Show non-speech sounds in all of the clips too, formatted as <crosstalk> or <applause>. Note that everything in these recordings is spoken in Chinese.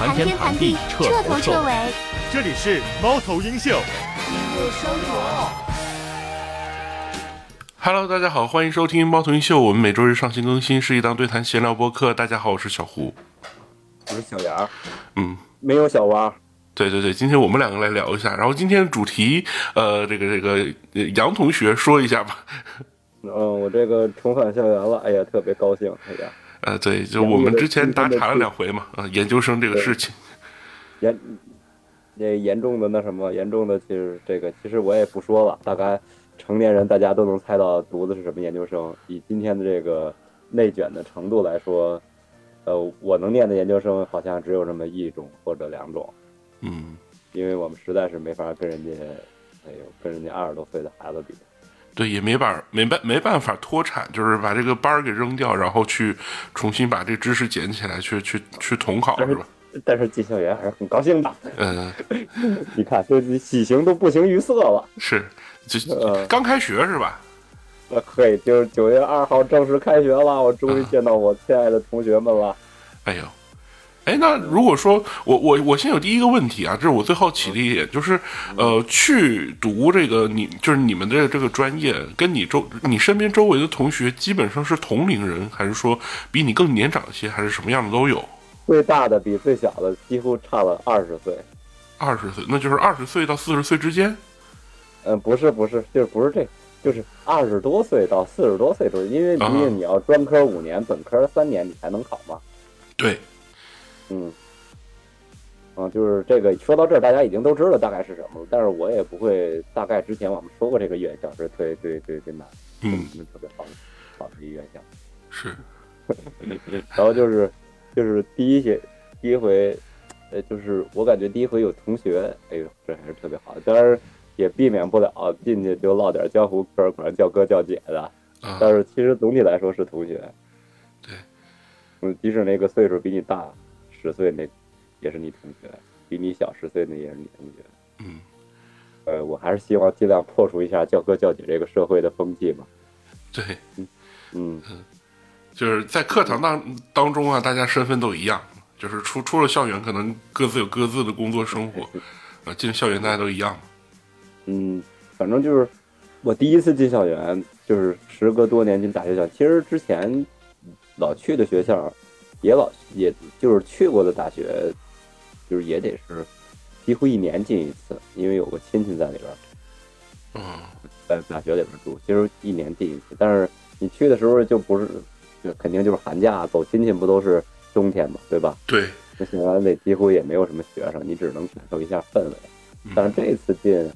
谈天谈地，彻头彻尾。这里是猫头鹰秀。Hello，大家好，欢迎收听猫头鹰秀。我们每周日上新更新，是一档对谈闲聊播客。大家好，我是小胡，我是小杨。嗯，没有小蛙。对对对，今天我们两个来聊一下。然后今天的主题，呃，这个这个杨同学说一下吧。嗯，我这个重返校园了，哎呀，特别高兴，哎呀。呃，对，就我们之前打岔了两回嘛，啊，研究生这个事情。严，那严重的那什么，严重的其实这个，其实我也不说了，大概成年人大家都能猜到读的是什么研究生。以今天的这个内卷的程度来说，呃，我能念的研究生好像只有这么一种或者两种。嗯，因为我们实在是没法跟人家，哎呦，跟人家二十多岁的孩子比。对，也没办没办没办法脱产，就是把这个班儿给扔掉，然后去重新把这知识捡起来，去去去统考，是吧？但是进校园还是很高兴的。嗯，<laughs> 你看，这喜形都不形于色了。是，就刚开学是吧？那可以，就是九月二号正式开学了，我终于见到我亲爱的同学们了。哎呦！哎，那如果说我我我先有第一个问题啊，这是我最好奇的一点，就是呃，去读这个你就是你们的这个专业，跟你周你身边周围的同学基本上是同龄人，还是说比你更年长一些，还是什么样的都有？最大的比最小的几乎差了二十岁，二十岁，那就是二十岁到四十岁之间？嗯，不是不是，就是不是这，就是二十多岁到四十多岁都是，因为毕竟你要专科五年，本科三年，你才能考嘛。对。嗯，啊，就是这个说到这儿，大家已经都知道大概是什么了，但是我也不会大概之前我们说过这个院校是对对对对难，嗯，特别好的好的一院校，是，<laughs> 然后就是就是第一节第一回，呃，就是我感觉第一回有同学，哎呦，这还是特别好。的，当然也避免不了进去就唠点江湖嗑，管叫哥叫姐的，但是其实总体来说是同学，对，嗯，即使那个岁数比你大。十岁那也是你同学，比你小十岁那也是你同学。嗯，呃，我还是希望尽量破除一下教哥教姐这个社会的风气吧。对，嗯嗯，就是在课堂当当中啊，大家身份都一样，就是出出了校园，可能各自有各自的工作生活。啊，进校园大家都一样。嗯，反正就是我第一次进校园，就是时隔多年进大学校。其实之前老去的学校。也老，也就是去过的大学，就是也得是几乎一年进一次，因为有个亲戚在里边，嗯，在大学里边住，其实一年进一次。但是你去的时候就不是，就肯定就是寒假走亲戚，不都是冬天嘛，对吧？对。那显然那几乎也没有什么学生，你只能感受一下氛围。但是这次进，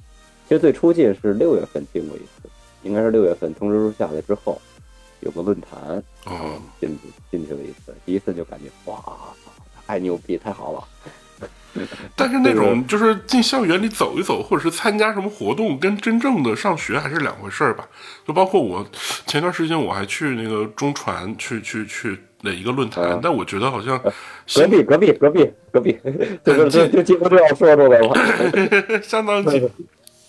其实最初进是六月份进过一次，应该是六月份通知书下来之后。有个论坛，哦，进进去了一次，第一次就感觉哇，太牛逼，太好了。<laughs> 但是那种就是进校园里走一走，或者是参加什么活动，跟真正的上学还是两回事儿吧。就包括我前段时间我还去那个中传去去去的一个论坛，但我觉得好像隔壁隔壁隔壁隔壁，<laughs> <laughs> 就就就几乎都要说出来了，相当近。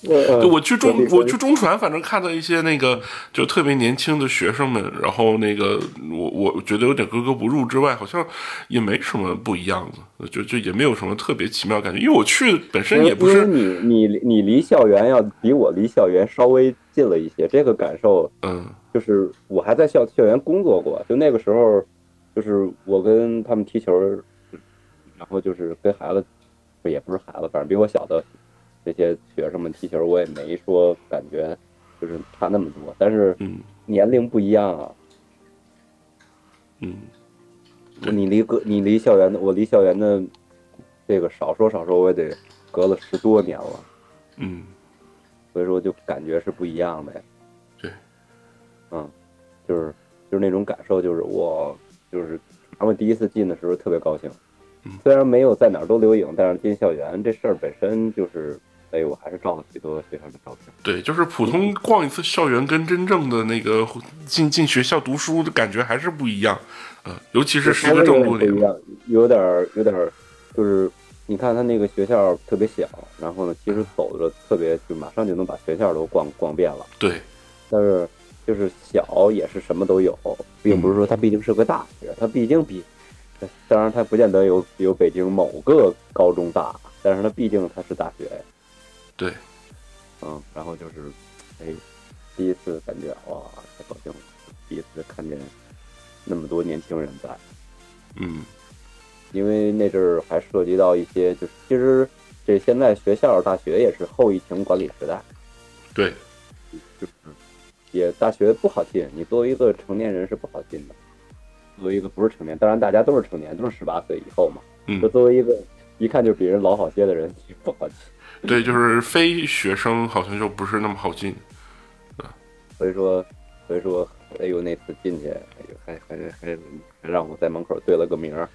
我去中我去中传，反正看到一些那个就特别年轻的学生们，然后那个我我觉得有点格格不入之外，好像也没什么不一样的，就就也没有什么特别奇妙感觉，因为我去本身也不是你你你离校园要比我离校园稍微近了一些，这个感受，嗯，就是我还在校校园工作过，就那个时候，就是我跟他们踢球，然后就是跟孩子，也不是孩子，反正比我小的。这些学生们踢球，我也没说感觉就是差那么多，但是年龄不一样啊。嗯，你离隔你离校园的，我离校园的这个少说少说我也得隔了十多年了。嗯，所以说就感觉是不一样的。对，嗯，就是就是那种感受，就是我就是他们第一次进的时候特别高兴，虽然没有在哪儿都留影，但是进校园这事儿本身就是。所以我还是照了许多学校的照片。对，就是普通逛一次校园，跟真正的那个进进学校读书的感觉还是不一样。呃，尤其是时隔这么多年，有点儿有点儿，就是你看他那个学校特别小，然后呢，其实走着特别，就马上就能把学校都逛逛遍了。对，但是就是小也是什么都有，并不是说它毕竟是个大学，它毕竟比当然它不见得有有北京某个高中大，但是它毕竟它是大学呀。对，嗯，然后就是，哎，第一次感觉哇，太高兴了，第一次看见那么多年轻人在，嗯因为那阵儿还涉及到一些，就是其实这现在学校大学也是后疫情管理时代，对，就是也大学不好进，你作为一个成年人是不好进的。作为一个不是成年，当然大家都是成年，都是十八岁以后嘛。嗯就作为一个一看就比人老好些的人，你不好进。<laughs> 对，就是非学生好像就不是那么好进。所以说，所以说，哎呦，那次进去，哎呦，还还还还让我在门口对了个名儿，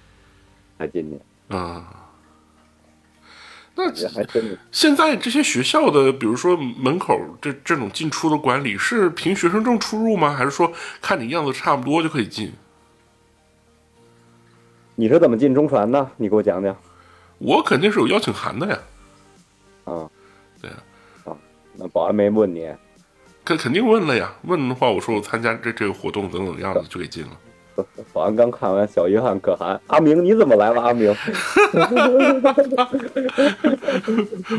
才进去，嗯，那也还真的现在这些学校的，比如说门口这这种进出的管理，是凭学生证出入吗？还是说看你样子差不多就可以进？你是怎么进中传的？你给我讲讲。我肯定是有邀请函的呀。啊，对啊，啊，那保安没问你，肯肯定问了呀。问的话，我说我参加这这个活动等等样子就给进了。<laughs> 保安刚看完，小约翰可汗，阿明你怎么来了？阿明，<laughs>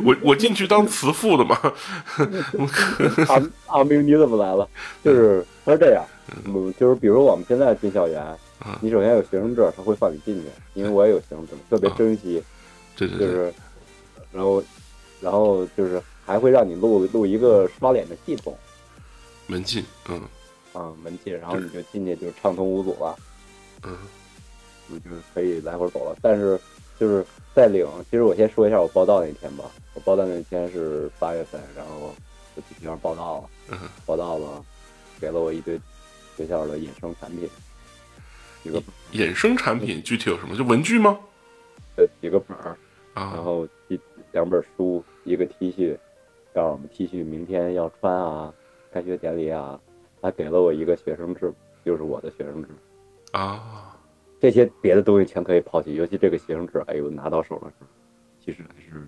我我进去当慈父的嘛。<laughs> 阿阿明你怎么来了？就是他是这样，嗯，就是比如我们现在进校园嗯，你首先有学生证，他会放你进去，因为我也有学生证，特别珍惜。对对对，就是，然后，然后就是还会让你录录一个刷脸的系统门禁，嗯啊，门禁，然后你就进去就畅通无阻了，嗯你就是可以来回走了。但是就是在领，其实我先说一下我报道那天吧，我报道那天是八月份，然后就去学校报道了，嗯报道了，给了我一堆学校的衍生产品，一个衍生产品具体有什么？就文具吗？呃几个本儿，然啊，后一两本书，一个 T 恤，告诉我们 T 恤明天要穿啊，开学典礼啊，还给了我一个学生证，就是我的学生证。啊，这些别的东西全可以抛弃，尤其这个学生证，哎呦，拿到手的时候，其实还是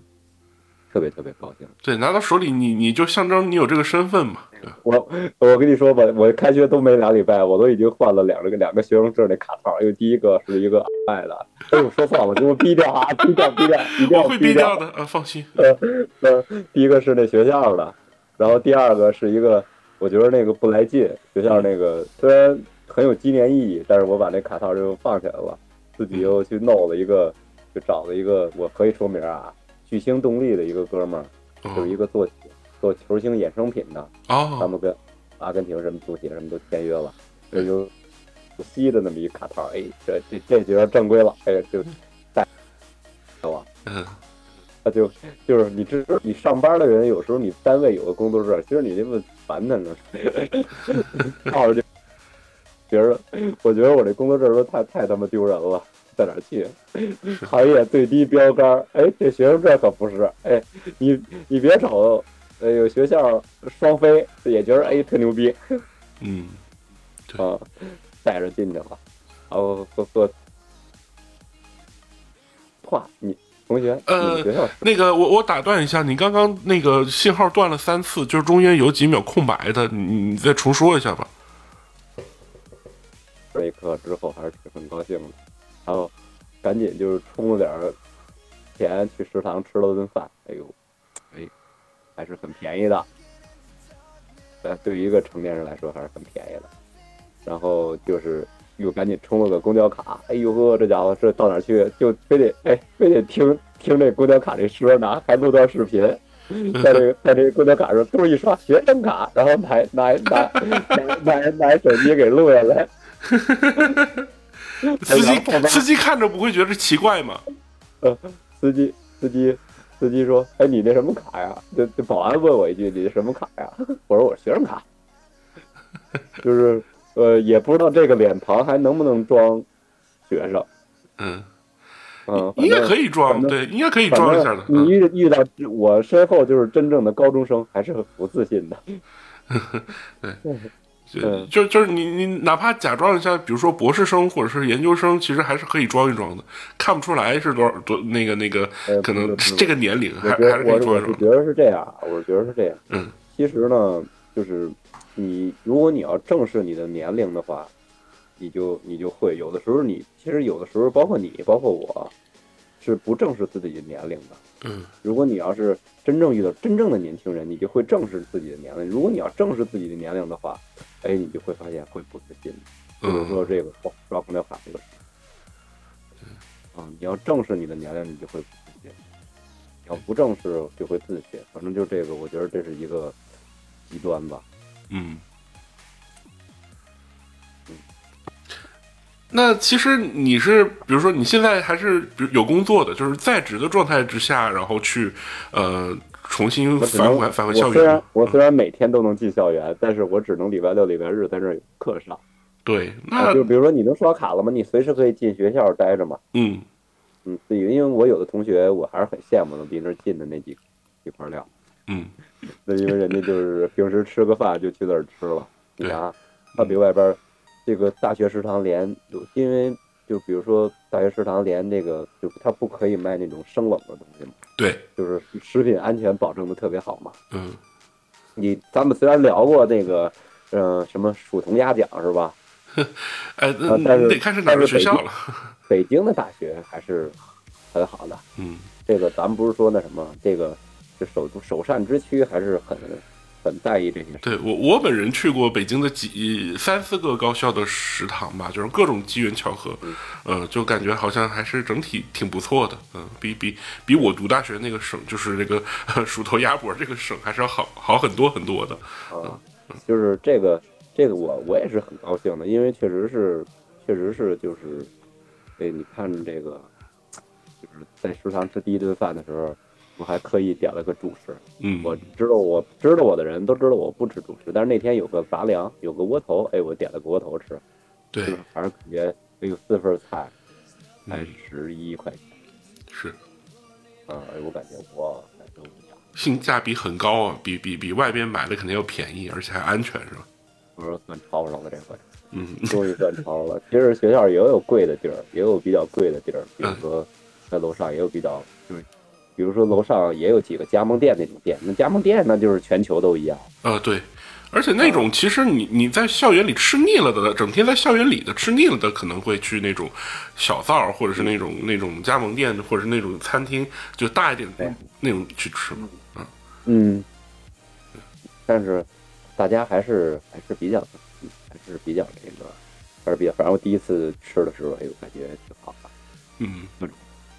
特别特别高兴。对，拿到手里你你就象征你有这个身份嘛。我我跟你说吧，我开学都没两礼拜，我都已经换了两个两个学生证的卡套，因为第一个是一个爱的，哎呦，说错了，给我逼掉啊，逼掉逼掉，一定要我会逼逼掉的，啊，放心。呃，呃，第一个是那学校的，然后第二个是一个，我觉得那个不来劲，学校那个虽然很有纪念意义，但是我把那卡套就放起来了，自己又去弄了一个，就找了一个，我可以说名啊，巨星动力的一个哥们儿，就是一哦个做做球星衍生品的，他哦，们跟阿根廷什么足协什么都签约了，这就西的那么一卡套，哎，这这这觉得正规了，哎，就带我。嗯。他就就是你知你上班的人，有时候你单位有个工作室，其实你这么烦他呢，抱着这觉得，我觉得我这工作证都太太他妈丢人了，在哪儿去？行业最低标杆，哎，这学生这可不是，哎，你你别瞅，哎有，学校双飞也觉得哎特牛逼嗯，<laughs> 啊，带着进去了，然后喝喝，话你同学，呃那个我我打断一下，你刚刚那个信号断了三次，就是中间有几秒空白的，你你再重说一下吧。这一刻之后还是挺很高兴的，然后赶紧就是充了点儿钱去食堂吃了顿饭，哎呦，哎，还是很便宜的，呃，对于一个成年人来说还是很便宜的。然后就是又赶紧充了个公交卡，哎呦呵，这家伙这到哪去？就非得哎非得听听这公交卡这说呢，还录段视频。在这个在这个公交卡上嘟一刷学生卡，然后拿拿拿拿拿拿手机给录下来，<laughs> <laughs> 司机司机看着不会觉得奇怪吗？呃，司机司机司机说：“哎，你那什么卡呀？”这这保安问我一句：“你什么卡呀？”我说：“我学生卡。<laughs> ”就是呃，也不知道这个脸庞还能不能装学生。嗯，嗯，应该可以以装，对，应该可以装一下的。你嗯遇遇到我身后就是真正的高中生，还是很不自信的。<laughs> 就嗯就就是你你哪怕假装一下，比如说博士生或者是研究生，其实还是可以装一装的，看不出来是多少多那个那个呃，可能这个年龄还还是可觉得我以装一装。我觉得是这样，我觉得是这样。嗯，其实呢，就是你如果你要正视你的年龄的话，你就你就会有的时候你其实有的时候包括你包括我，是不正视自己的年龄的。嗯如果你要是真正遇到真正的年轻人，你就会正视自己的年龄。如果你要正视自己的年龄的话，哎，你就会发现会不自信。比如说嗯这个刷刷空调卡这个事，啊，你要正视你的年龄，你就会不自信；你要不正视，就会自信。反正就这个，我觉得这是一个极端吧。嗯。那其实你是，比如说你现在还是比如有工作的，就是在职的状态之下，然后去呃重新返回返回校我虽然。我虽然每天都能进校园，但是我只能礼拜六、礼拜日在这课上。对，啊那就比如说你能刷卡了吗？你随时可以进学校待着嘛。嗯嗯，对，因为我有的同学我还是很羡慕能离那儿近的那几几块料。嗯那因为人家就是平时吃个饭就去那儿吃了。你对看啊，他比外边儿这个大学食堂连，因为就比如说大学食堂连那个，就他不可以卖那种生冷的东西嘛，对，就是食品安全保证的特别好嘛。嗯你咱们虽然聊过那个，呃，什么鼠童鸭奖是吧？哎，那啊但是你得看是哪个学校了。北京的大学还是很好的。嗯这个咱们不是说那什么，这个这首都首善之区还是很很在意这些事。对我，我本人去过北京的几三四个高校的食堂吧，就是各种机缘巧合，呃，就感觉好像还是整体挺不错的，嗯、比比比我读大学那个省，就是那个 <laughs> 鼠头鸭脖这个省，还是要好好很多很多的。啊，就是这个这个我我也是很高兴的，因为确实是确实是就是，哎，你看这个就是在食堂吃第一顿饭的时候，我还特意点了个主食。嗯，我知道我知道我的人都知道我不吃主食，但是那天有个杂粮，有个窝头，哎，我点了个窝头吃，对是，还是感觉哎有四份菜，才嗯十一块钱。是啊，哎，我感觉哇，感受不一样。性价比很高啊，比比比外边买的肯定要便宜，而且还安全，是吧？我说算超上了这回，嗯 <laughs> 终于算超了。其实学校也有贵的地儿，也有比较贵的地儿，比如嗯说在楼上也有比较，就是比如说楼上也有几个加盟店那种店，那加盟店那就是全球都一样。呃，对，而且那种其实你你在校园里吃腻了的，整天在校园里的吃腻了的，可能会去那种小灶，或者是那种那种加盟店，或者是那种餐厅，就大一点的那种去吃嘛。嗯，但是大家还是还是比较，还是比较这个，还是比较，反正我第一次吃的时候，哎呦，感觉挺好的。嗯，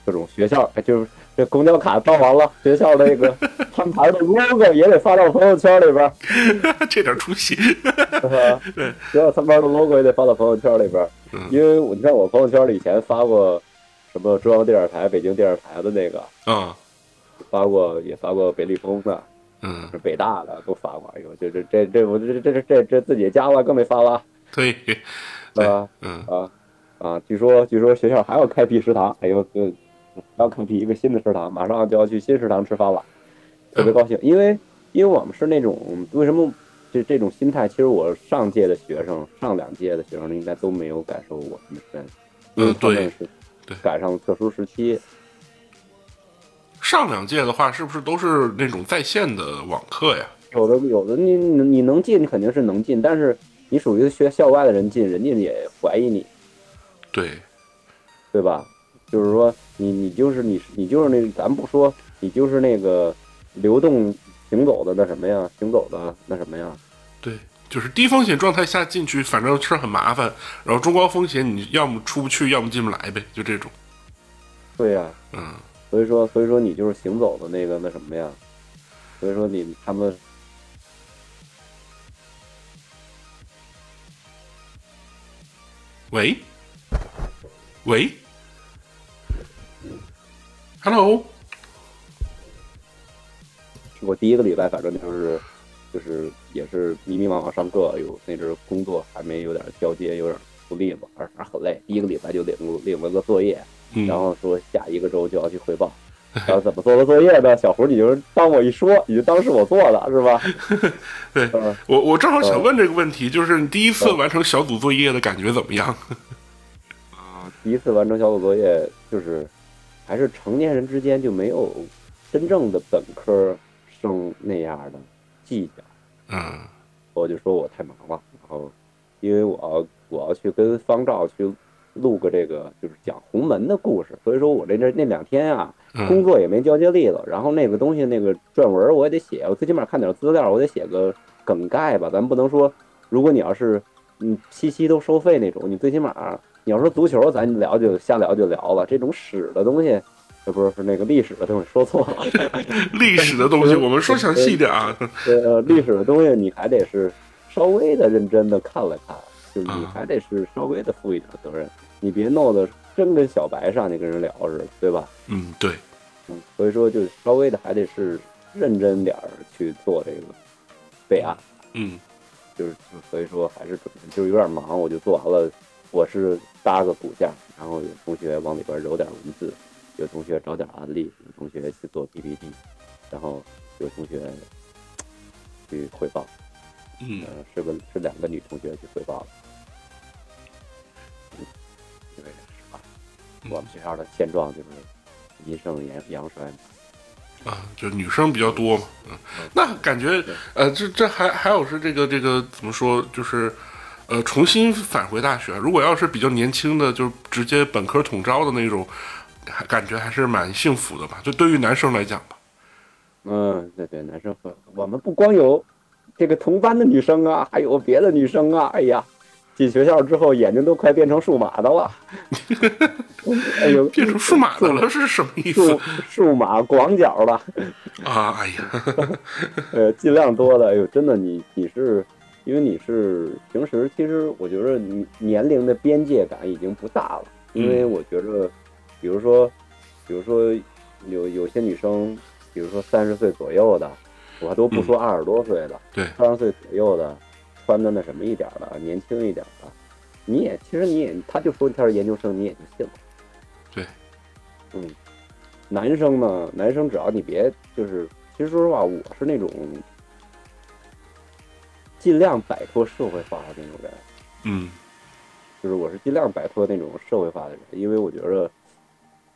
各种学校，哎，就是这公交卡办完了，学校那个 <laughs> 餐牌的 logo 也得发到朋友圈里边儿，<laughs> 这点出息，<laughs> 是吧？对，学校餐牌的 logo 也得发到朋友圈里边因为我你看我朋友圈里以前发过什么中央电视台、北京电视台的那个，啊，发过也发过北理工的，嗯，是北大的都发过，哎呦，这这这这我这这这这这自己家了更没发了，对，是吧？嗯。啊啊！据说据说学校还要开辟食堂，哎呦，呃，还要开辟一个新的食堂，马上就要去新食堂吃饭了，特别高兴，因为因为我们是那种为什么就这种心态，其实我上届的学生、上两届的学生应该都没有感受我这么深，因为嗯他们对是对赶上特殊时期，上两届的话，是不是都是那种在线的网课呀？有的有的你你你能进肯定是能进，但是你属于学校外的人进，人家也怀疑你，对，对吧？就是说你你就是你你就是那咱不说你就是那个流动行走的那什么呀，行走的那什么呀，对，就是低风险状态下进去，反正是很麻烦。然后中高风险，你要么出不去，要么进不来呗，就这种。对呀、嗯，所以说所以说你就是行走的那个那什么呀，所以说你他们喂，喂，Hello，我第一个礼拜反正就是就是也是迷迷茫茫上课，有那阵儿工作还没有点交接，有点不利嘛，反正很累。第一个礼拜就领领了个作业，嗯，然后说下一个周就要去汇报。<laughs> 然后怎么做的作业呢？小胡，你就是当我一说，你就当是我做的，是吧？<laughs> 对嗯我我正好想问这个问题，就是你第一次完成小组作业的感觉怎么样？<laughs> 啊，第一次完成小组作业，就是还是成年人之间就没有真正的本科生那样的计较。嗯我就说我太忙了，然后因为我要我要去跟方照去录个这个就是讲洪门的故事，所以说我这这那两天啊，工嗯作也没交接力了，然后那个东西那个撰文我也得写，我最起码看点资料，我得写个梗概吧，咱不能说，如果你要是嗯期期都收费那种，你最起码你要说足球，咱聊就瞎聊就聊了，这种史的东西。呃，不是，是那个历史的东西，说错了。<laughs> 历史的东西，我们说详细一点啊。呃，历史的东西你还得是稍微的认真的看了看，就是你啊还得是稍微的负一点责任，你别弄得真跟小白上去跟人聊似的，对吧？嗯，对，嗯，所以说就稍微的还得是认真点儿去做这个备案，嗯就是就所以说还是准备就是有点忙，我就做完了，我是搭个骨架，然后有同学往里边揉点文字，有同学找点案例，有同学去做 PPT，然后有同学去汇报。嗯呃，是个是两个女同学去汇报了。嗯，因为是吧，我们学校的现状就是阴盛阳阳衰嘛。啊，就女生比较多嘛。嗯，那感觉呃，这这还还有是这个这个怎么说，就是呃，重新返回大学。如果要是比较年轻的，就是直接本科统招的那种，还感觉还是蛮幸福的吧？就对于男生来讲吧。嗯，对对，男生和我们不光有这个同班的女生啊，还有别的女生啊。哎呀，进学校之后眼睛都快变成数码的了。<laughs> 哎呦，变成数码的了是什么意思数数码广角了。啊？哎呀，<laughs> 呃，尽量多的，哎呦，真的，你你是，因为你是平时，其实我觉得你年龄的边界感已经不大了，因为嗯我觉着，比如说，比如说有有些女生，比如说三十岁左右的，我都不说二十多岁的，对三十岁左右的，穿的那什么一点的，年轻一点的，你也其实你也，他就说他是研究生，你也就信了。对，嗯，男生呢，男生只要你别就是，其实说实话，我是那种尽量摆脱社会化的那种人，嗯就是我是尽量摆脱那种社会化的人，因为我觉着，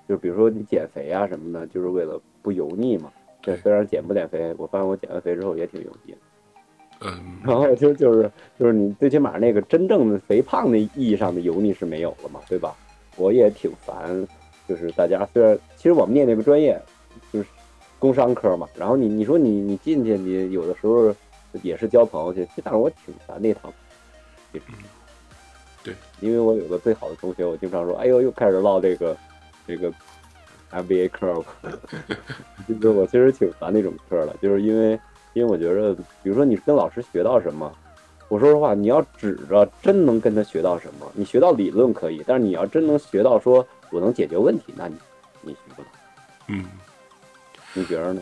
就比如说你减肥啊什么的，就是为了不油腻嘛。对虽然减不减肥，我发现我减完肥之后也挺油腻的。嗯然后就就是就是你最起码那个真正的肥胖的意义上的油腻是没有了嘛，对吧？我也挺烦，就是大家虽然其实我们念那个专业就是工商科嘛，然后你你说你你进去你有的时候也是交朋友去，但是我挺烦那套。对，因为我有个最好的同学，我经常说，哎呦，又开始唠这个这个 MBA 课了，<laughs> 就是我其实挺烦那种课的，就是因为因为我觉得，比如说你跟老师学到什么，我说实话，你要指着真能跟他学到什么，你学到理论可以，但是你要真能学到说我能解决问题，那你你学不了。嗯。你觉得呢？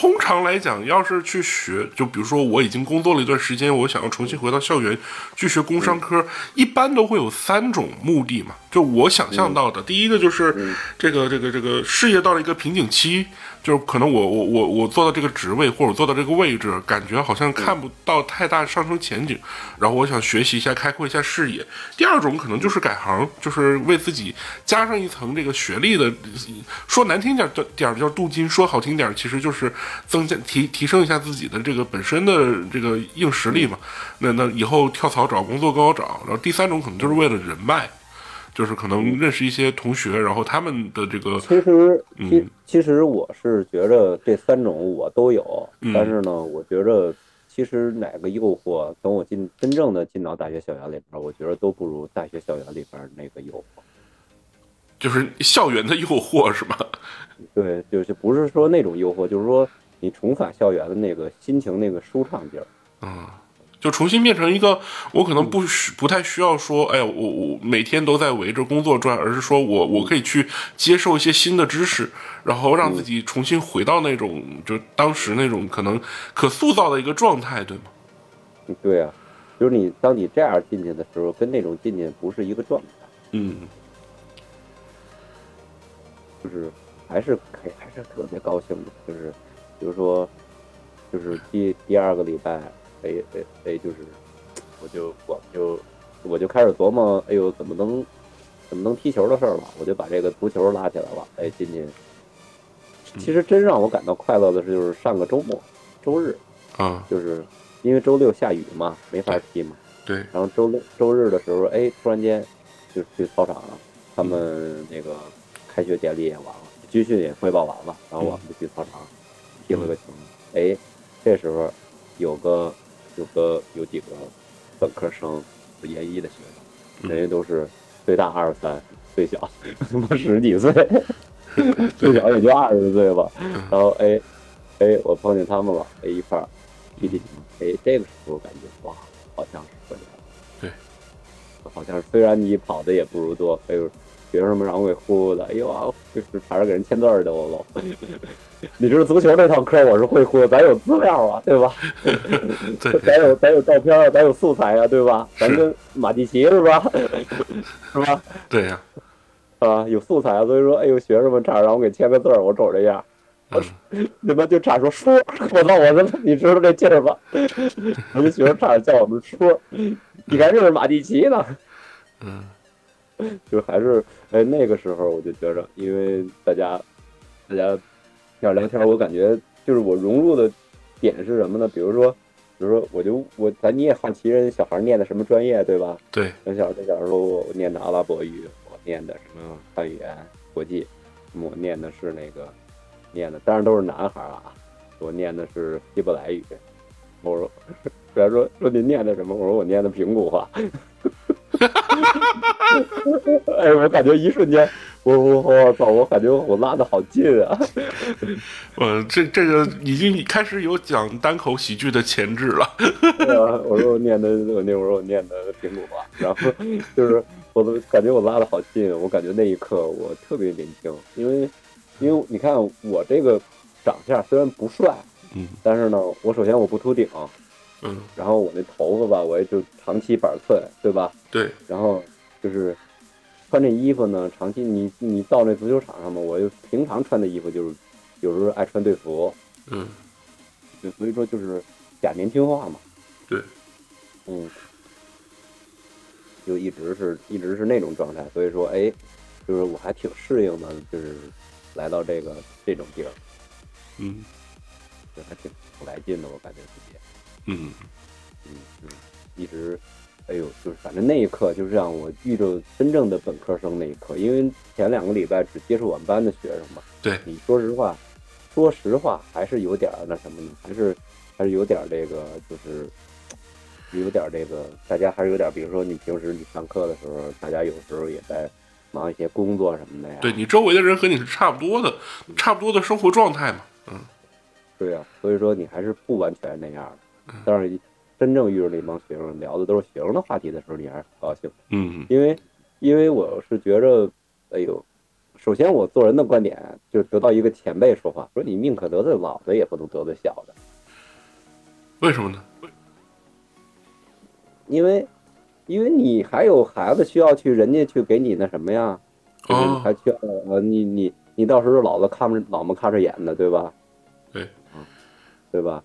通常来讲，要是去学，就比如说我已经工作了一段时间，我想要重新回到校园去学工商科，一般都会有三种目的嘛。就我想象到的，第一个就是嗯这个这个这个事业到了一个瓶颈期，就是可能我我我我做到这个职位或者做到这个位置，感觉好像看不到太大上升前景，然后我想学习一下，开阔一下视野。第二种可能就是改行，就是为自己加上一层这个学历的，说难听点儿点儿叫镀金，说好听点儿其实就是增加提提升一下自己的这个本身的这个硬实力嘛。那那以后跳槽找工作更好找。然后第三种可能就是为了人脉。就是可能认识一些同学，然后他们的这个其实，其嗯其实我是觉着这三种我都有，嗯但是呢，我觉着其实哪个诱惑，等我进真正的进到大学校园里边，我觉得都不如大学校园里边那个诱惑。就是校园的诱惑，是吧？对，就是不是说那种诱惑，就是说你重返校园的那个心情那个舒畅劲儿。嗯，就重新变成一个，我可能不需不太需要说，哎呀，我我每天都在围着工作转，而是说我我可以去接受一些新的知识，然后让自己重新回到那种就当时那种可能可塑造的一个状态，对吗？嗯对啊，就是你当你这样进去的时候，跟那种进去不是一个状态，嗯。就是还是还还是特别高兴的，就是比如说，就是第第二个礼拜，哎哎哎，就是我就我就我就开始琢磨，哎呦，怎么能怎么能踢球的事儿了，我就把这个足球拉起来了，哎，进去。其实真让我感到快乐的是，就是上个周末，周日，啊，就是因为周六下雨嘛，没法踢嘛。对，然后周六周日的时候，哎，突然间就去操场了，他们那个开学典礼也完了，军训也汇报完了，然后我们就去操场踢了个球。哎，这时候有个有个有几个本科生研一的学生，人家都是最大二十三，最小他妈十几岁，最小也就二十岁吧。然后哎哎，我碰见他们了，哎一块儿踢踢球。哎，这个时候感觉哇，好像是回来了。对，好像是虽然你跑的也不如多，哎呦，学生们让我给忽悠的，哎呦啊，就是差点给人签字儿的我都。<laughs> 你知道足球那堂课我是会忽悠，咱有资料啊，对吧？对，<laughs> 咱有咱有照片啊，咱有素材啊，对吧？咱跟马蒂奇是吧？<laughs> 是吧？对呀、啊，有素材啊，所以说，哎呦，学生们差点让我给签个字儿，我瞅这样，嗯，你们就差说说，我操，我他妈，你知道这劲儿吧？我们学生差点叫我们说，你还认识马蒂奇呢。嗯，就还是哎那个时候我就觉着，因为大家大家这样聊天，我感觉就是我融入的点是什么呢？比如说，比如说我就我咱你也好奇人小孩念的什么专业对吧？对，咱小在小时候我念的阿拉伯语，我念的什么汉语言国际，我念的是那个念的，当然都是男孩啊，我念的是希伯来语。我说，<laughs> 别人说说您念的什么？我说我念的平谷话。<laughs> 哎，我感觉一瞬间，我我我操！我感觉我拉的好近啊！<laughs> 我，这这个已经开始有讲单口喜剧的潜质了。<laughs> 我说我念的，我那会儿我念的平谷话，然后就是我都感觉我拉的好近，我感觉那一刻我特别年轻，因为因为你看我这个长相虽然不帅，嗯但是呢，我首先我不秃顶，嗯，然后我那头发吧，我也就长期板寸，对吧？对，然后就是穿这衣服呢，长期你你到那足球场上嘛，我就平常穿的衣服就是有时候爱穿队服，嗯。就所以说就是假年轻化嘛，对，嗯，就一直是一直是那种状态，所以说哎，就是我还挺适应的，就是来到这个这种地儿，嗯。就还挺挺来劲的，我感觉自己，嗯嗯嗯，一直。哎呦，就是反正那一刻，就是让我遇着真正的本科生那一刻，因为前两个礼拜只接触我们班的学生嘛，对，你说实话，说实话还是有点那什么呢？还是还是有点这个，就是有点这个，大家还是有点，比如说你平时你上课的时候，大家有时候也在忙一些工作什么的呀。对你周围的人和你是差不多的，差不多的生活状态嘛。嗯对呀、所以说你还是不完全那样的。但是真正遇到那帮学生聊的都是学生的话题的时候，你还是很高兴。嗯因为因为我是觉着，哎呦，首先我做人的观点就得到一个前辈说话，说你宁可得罪老的，也不能得罪小的。为什么呢？因为，因为你还有孩子需要去人家去给你那什么呀，就是你哦还需要呃，你你你到时候老子看着老么看着眼的，对吧？对啊，对吧？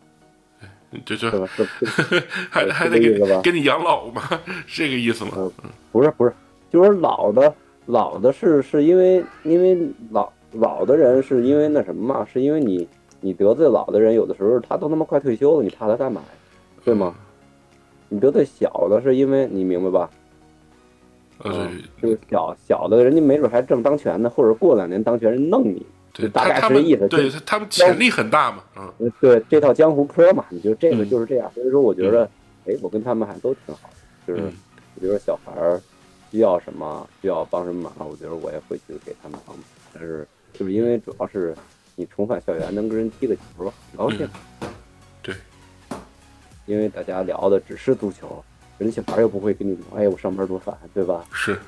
就就 <laughs> 还还得给给你养老吗，是这个意思吗？嗯不是不是，就是老的老的是是因为因为老老的人是因为那什么嘛，是因为你你得罪老的人，有的时候他都他妈快退休了，你怕他干嘛呀？对吗？你得罪小的，是因为你明白吧？呃，嗯就是小小的人家没准还正当权呢，或者过两年当权人弄你。对，就大概是这意思对就他们潜力很大嘛。嗯呃对，这套江湖嗑嘛，你就这个嗯就是这样。所以说，我觉得，哎，我跟他们还都挺好的。就是嗯我觉得小孩儿需要什么，需要帮什么忙，我觉得我也会去给他们帮忙。但是就是因为主要是你重返校园能跟人踢个球，很高兴。对，因为大家聊的只是足球，人小孩儿又不会跟你聊，哎，我上班多烦，对吧？是，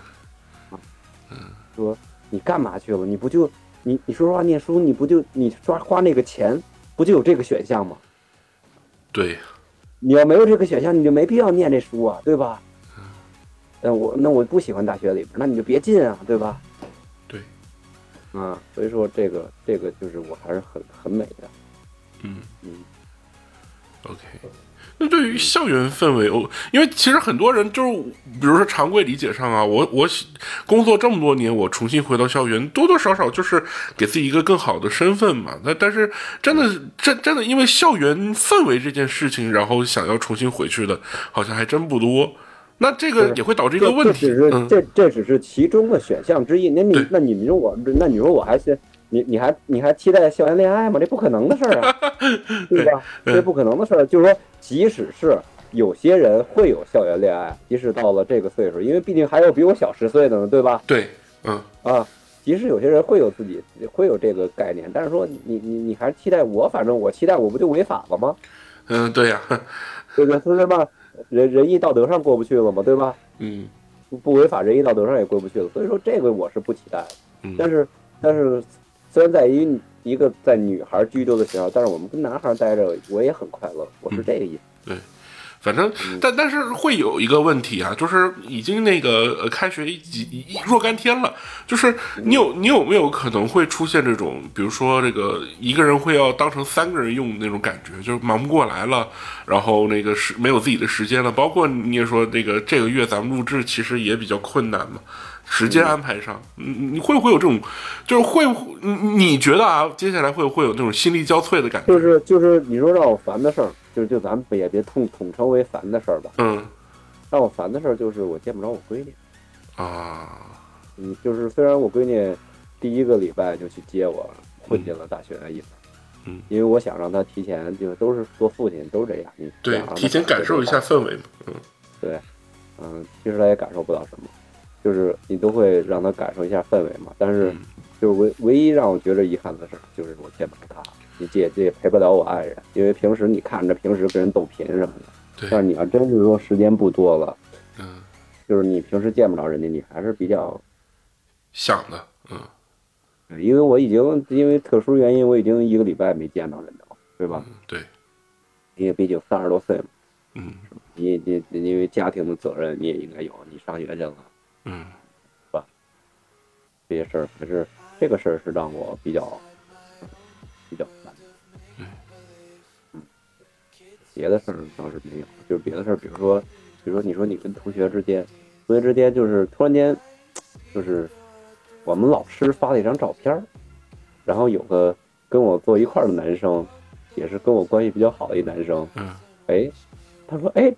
嗯说你干嘛去了？你不就你你说实话念书，你不就你刷花那个钱，不就有这个选项吗？对，你要没有这个选项，你就没必要念这书啊，对吧？嗯，我那我不喜欢大学里边，那你就别进啊，对吧？对，啊，所以说这个这个就是我还是很很美的，嗯嗯，，OK。那对于校园氛围，我因为其实很多人就是，比如说常规理解上啊，我我工作这么多年，我重新回到校园，多多少少就是给自己一个更好的身份嘛。那但是真的真真的因为校园氛围这件事情，然后想要重新回去的，好像还真不多。那这个也会导致一个问题，这只是嗯，这这只是其中的选项之一。那你那你说我，那你说我还是你你还你还期待校园恋爱吗？这不可能的事儿啊，<laughs> 对吧？这不可能的事儿。就是说，即使是有些人会有校园恋爱，即使到了这个岁数，因为毕竟还有比我小十岁的呢，对吧？对，嗯，啊，即使有些人会有自己会有这个概念，但是说你你你还是期待我，反正我期待我不就违法了吗？嗯，对呀，对不对？所以吧，仁仁义道德上过不去了嘛，对吧？嗯不不违法，仁义道德上也过不去了。所以说这个我是不期待的。嗯，但是但是虽然在于一个在女孩居多的学校，但是我们跟男孩待着，我也很快乐。我是这个意思。对反正，嗯但但是会有一个问题啊，就是已经那个呃开学几一若干天了，就是你有你有没有可能会出现这种，比如说这个一个人会要当成三个人用那种感觉，就是忙不过来了，然后那个是没有自己的时间了。包括你也说这个这个月咱们录制其实也比较困难嘛，时间安排上，你你会不会有这种，就是会你你觉得啊，接下来会不会有那种心力交瘁的感觉？就是就是你说让我烦的事儿，就就咱们也别统统称为烦的事儿吧。嗯让我烦的事儿就是我见不着我闺女。啊，嗯，就是虽然我闺女第一个礼拜就去接我，混进了大学的意思。嗯，因为我想让她提前就都是做父亲都是这样，你对提前感受一下氛围嘛，嗯对，嗯，其实他也感受不到什么，就是你都会让他感受一下氛围嘛。但是嗯就是唯唯一让我觉得遗憾的事儿，就是我见不着他，你这也这也陪不了我爱人，因为平时你看着平时跟人逗贫什么的，但是你要真是说时间不多了，嗯，就是你平时见不着人家，你还是比较，想的，嗯因为我已经因为特殊原因，我已经一个礼拜没见到人家了，对吧？嗯，对，因为毕竟三十多岁嘛，嗯你你你因为家庭的责任你也应该有，你上学去了。嗯是吧这些事儿，可是这个事儿是让我比较比较烦。嗯，别的事儿倒是没有，就是别的事儿，比如说，比如说你说你跟同学之间，同学之间就是突然间，就是我们老师发了一张照片，然后有个跟我坐一块儿的男生，也是跟我关系比较好的一男生，嗯哎，他说哎。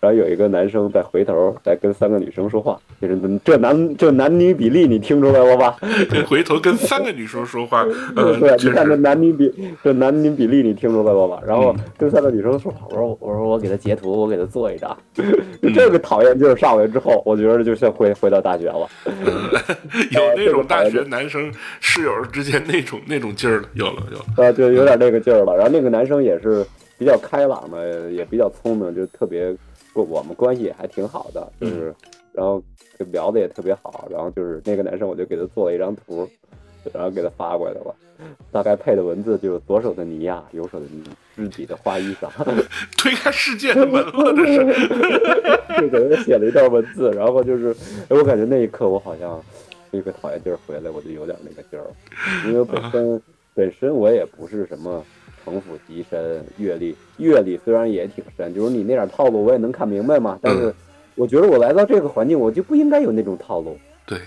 然后有一个男生再回头再跟三个女生说话，就是这男这男女比例你听出来了吧？这回头跟三个女生说话，<laughs> 呃，对，你看这，男女比这男女比例你听出来了吧？然后嗯跟三个女生说话，我说我说我给他截图，我给他做一张。就这个讨厌劲儿上来之后，我觉得就像回回到大学了。<laughs> 有那种大学男生室友之间那种 <laughs> 那种劲儿了，有了有了，呃，就有点那个劲儿了。然后那个男生也是比较开朗的，也比较聪明，就特别我我们关系也还挺好的，就是然后就聊的也特别好。然后就是那个男生，我就给他做了一张图，然后给他发过来了。大概配的文字就是左手的尼亚，右手的你自己的花衣裳，<laughs> 推开世界的门了，这是，<laughs> 就给他写了一段文字。然后就是，哎，我感觉那一刻我好像那个讨厌劲儿回来，我就有点那个劲儿，因为本身 <laughs> 本身我也不是什么。城府极深，阅历阅历虽然也挺深，就是你那点套路我也能看明白嘛。但是我觉得我来到这个环境，我就不应该有那种套路对，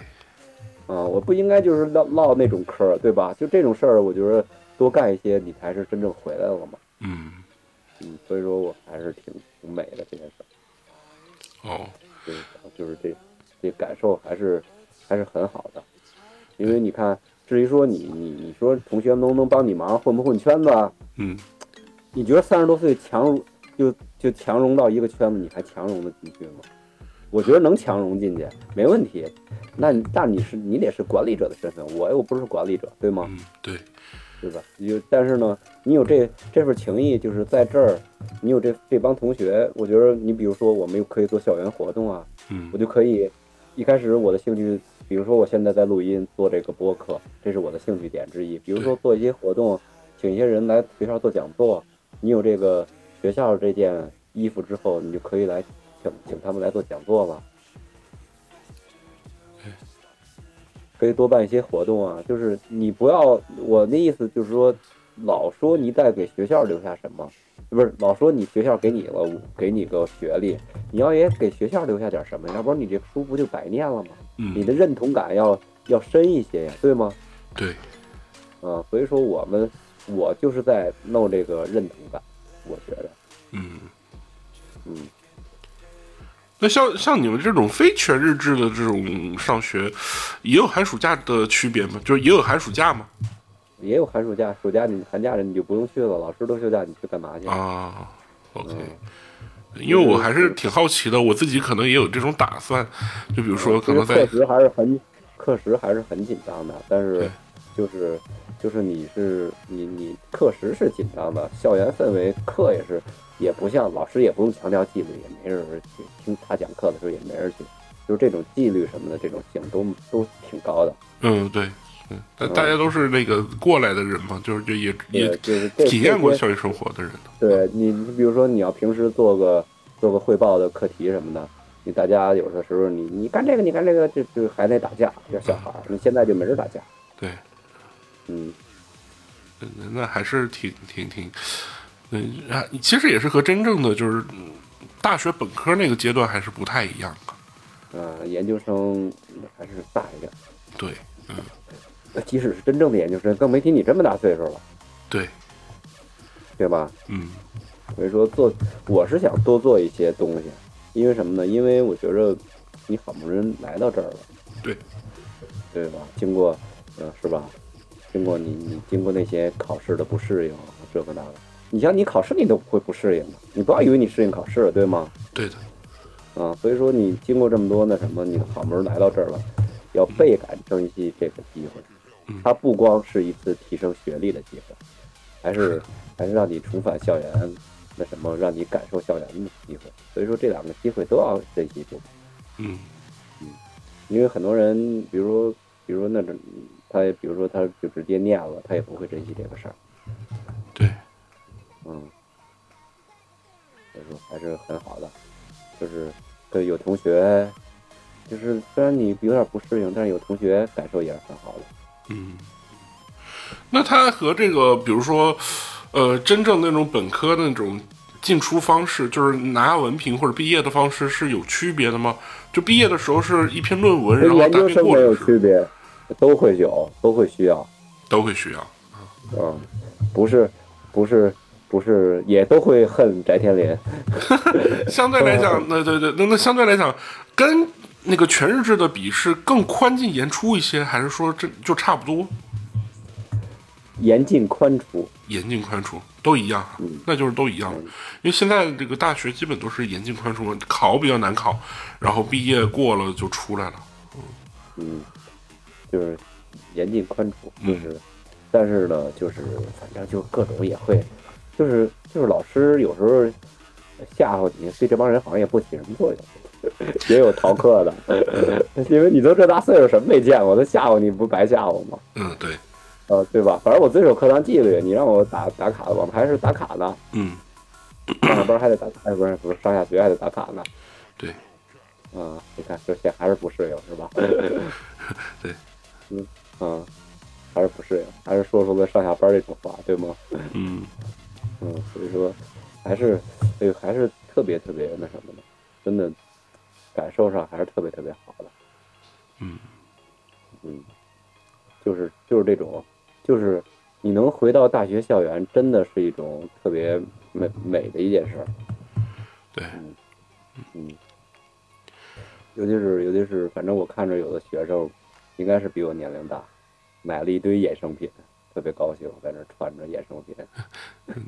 啊、我不应该就是唠唠那种嗑，对吧？就这种事儿，我觉得多干一些，你才是真正回来了嘛。嗯，嗯，所以说我还是挺挺美的这件事儿，哦，就是就是这这感受还是还是很好的，因为你看，至于说你你你说同学们能不能帮你忙，混不混圈子啊？嗯，你觉得三十多岁强融就就强融到一个圈子，你还强融的进去吗？我觉得能强融进去，没问题。那你但你是你得是管理者的身份，我又不是管理者，对吗？嗯，对，对吧？有但是呢，你有这这份情谊，就是在这儿，你有这这帮同学，我觉得你比如说我们又可以做校园活动啊，嗯我就可以一开始我的兴趣，比如说我现在在录音做这个播客，这是我的兴趣点之一。比如说做一些活动，请一些人来学校做讲座，你有这个学校这件衣服之后，你就可以来请请他们来做讲座吧。可以多办一些活动啊，就是你不要我那意思就是说，老说你在给学校留下什么，不是老说你学校给你了给你个学历，你要也给学校留下点什么，要不然你这书不就白念了吗？你嗯，的认同感要要深一些呀，对吗？对，啊，所以说我们我就是在弄这个认同感，我觉得，嗯。嗯，那像像你们这种非全日制的这种上学，也有寒暑假的区别吗？就是也有寒暑假吗？也有寒暑假，暑假你寒假你就不用去了，老师都休假，你去干嘛去？啊，OK，因为我还是挺好奇的，我自己可能也有这种打算，就比如说可能在课时还是很课时还是很紧张的，但是对就是就是你是你你课时是紧张的，校园氛围课也是也不像老师也不用强调纪律，也没人去听他讲课的时候也没人去，就是这种纪律什么的这种性都都挺高的。嗯对，嗯，大大家都是那个过来的人嘛，就是就也也对，就是体验过校园生活的人，对你，你比如说你要平时做个做个汇报的课题什么的，你大家有的时候你你干这个你干这个，就就还得打架，要小孩儿，你现在就没人打架，对，嗯，嗯那还是挺挺挺，嗯啊，其实也是和真正的就是嗯大学本科那个阶段还是不太一样的，呃，研究生还是大一点，对，嗯，那即使是真正的研究生，更没提你这么大岁数了，对，对吧？嗯所以说做，我是想多做一些东西，因为什么呢？因为我觉着你好不容易来到这儿了，对，对吧？经过，呃，是吧？经过你你经过那些考试的不适应，这个那个，你像你考试你都不会不适应的，你不要以为你适应考试了，对吗？对的，啊，所以说你经过这么多那什么，你好不容易来到这儿了，要倍感珍惜这个机会嗯。它不光是一次提升学历的机会，还是还是让你重返校园，那什么，让你感受校园的机会。所以说这两个机会都要珍惜住，嗯因为很多人，比如说比如说那种他，比如说他就直接念了，他也不会珍惜这个事儿。对，嗯，所以说还是很好的，就是对有同学，就是虽然你有点不适应，但是有同学感受也是很好的。嗯，那他和这个，比如说，呃，真正那种本科的那种进出方式，就是拿文凭或者毕业的方式是有区别的吗？就毕业的时候是一篇论文，然后大概究生没有区别，都会有，都会需要。都会需要。嗯，不是，不是，不是，也都会恨翟天临。<laughs> 相对来讲，那对对，那那相对来讲，跟那个全日制的比是更宽进严出一些，还是说这就差不多？严进宽出，严进宽出都一样啊，那就是都一样。因为现在这个大学基本都是严进宽出嘛，考比较难考，然后毕业过了就出来了。嗯嗯，就是严禁宽处，就是，但是呢，就是反正就各种也会，就是就是老师有时候吓唬你，对这帮人好像也不起什么作用，<laughs> 也有逃课的，<laughs> 因为你都这大岁数，什么没见过，他吓唬你不白吓唬吗？嗯，对，呃，对吧？反正我遵守课堂纪律，你让我打打卡，我们还是打卡呢，嗯，<clears throat> 上下班还得打，哎，不是不是，上下学还得打卡呢。对，啊，你看这些还是不适应是吧？<laughs> 对，嗯啊，还是不适应，还是说出了上下班这种话，对吗？<laughs> 嗯，嗯，所以说还是，哎呦，还是特别特别那什么的，真的感受上还是特别特别好的。嗯嗯，就是就是这种，就是你能回到大学校园，真的是一种特别美美的一件事儿。对，嗯，尤其是尤其是，反正我看着有的学生，应该是比我年龄大，买了一堆衍生品，特别高兴，在那穿着衍生品。<laughs>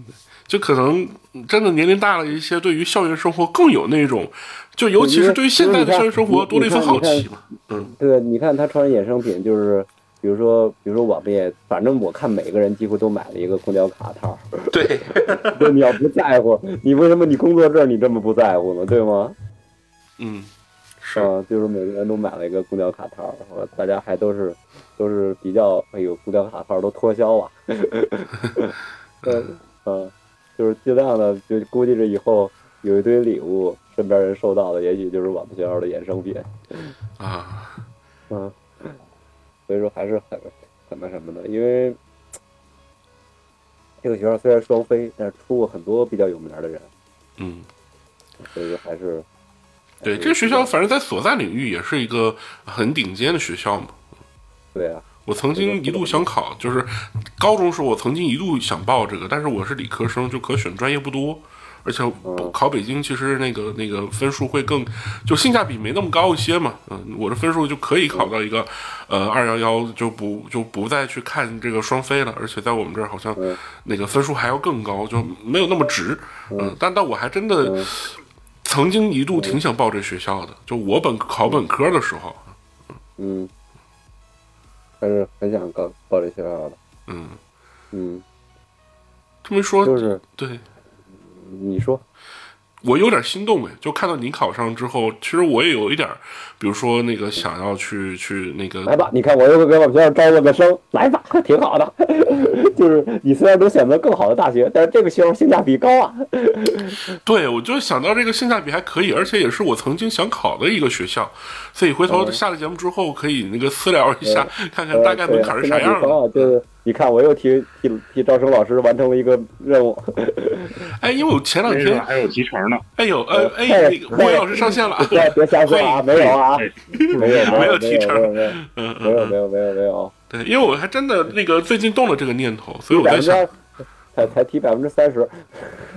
就可能真的年龄大了一些，对于校园生活更有那种，就尤其是对于现在的校园生活多了一份好奇嘛。嗯，对，你看他穿衍生品，就是比如说，比如说我们也，反正我看每个人几乎都买了一个公交卡套。对，<laughs> 对，你要不在乎，你为什么你工作证你这么不在乎呢？对吗？嗯，是，啊，就是每个人都买了一个公交卡套，然后大家还都是都是比较，哎呦，公交卡套都脱销啊。<laughs> 嗯嗯，就是尽量的，就估计着以后有一堆礼物，身边人收到的，也许就是我们学校的衍生品。啊，<laughs> 嗯，所以说还是很很那什么的，因为这个学校虽然双非，但是出过很多比较有名的人，嗯，所以说还是对，这个学校反正在所在领域也是一个很顶尖的学校嘛。对啊，我曾经一度想考，就是高中时候我曾经一度想报这个，但是我是理科生，就可选专业不多，而且嗯考北京其实那个那个分数会更，就性价比没那么高一些嘛。嗯，我的分数就可以考到一个呃二幺幺，就不就不再去看这个双非了，而且在我们这儿好像嗯那个分数还要更高，就没有那么值。嗯，但但我还真的嗯曾经一度挺想报这学校的，就我本考本科的时候，嗯，还是很想报报这学校的。嗯，嗯，这么一说，就是对。你说，我有点心动哎，就看到你考上之后，其实我也有一点儿，比如说那个想要去去那个来吧，你看我又给我们学校招了个生，来吧，挺好的。<laughs> 就是你虽然能选择更好的大学，但是这个学校性价比高啊。<laughs> 对，我就想到这个性价比还可以，而且也是我曾经想考的一个学校，所以回头嗯下了节目之后可以那个私聊一下，<laughs> 看看大概门槛是啥样的。的？啊就是你看，我又替替替招生老师完成了一个任务。哎，因为我前两天，还有提成呢。哎呦，呃，哎，嘿那个莫言老师上线了，别别瞎说啊，没有啊，对。没有没有 <laughs> 有提成。没有没有嗯没有。嗯嗯，没有没有没有，对，因为我还真的那个最近动了这个念头，所以我在想，才才提百分之三十，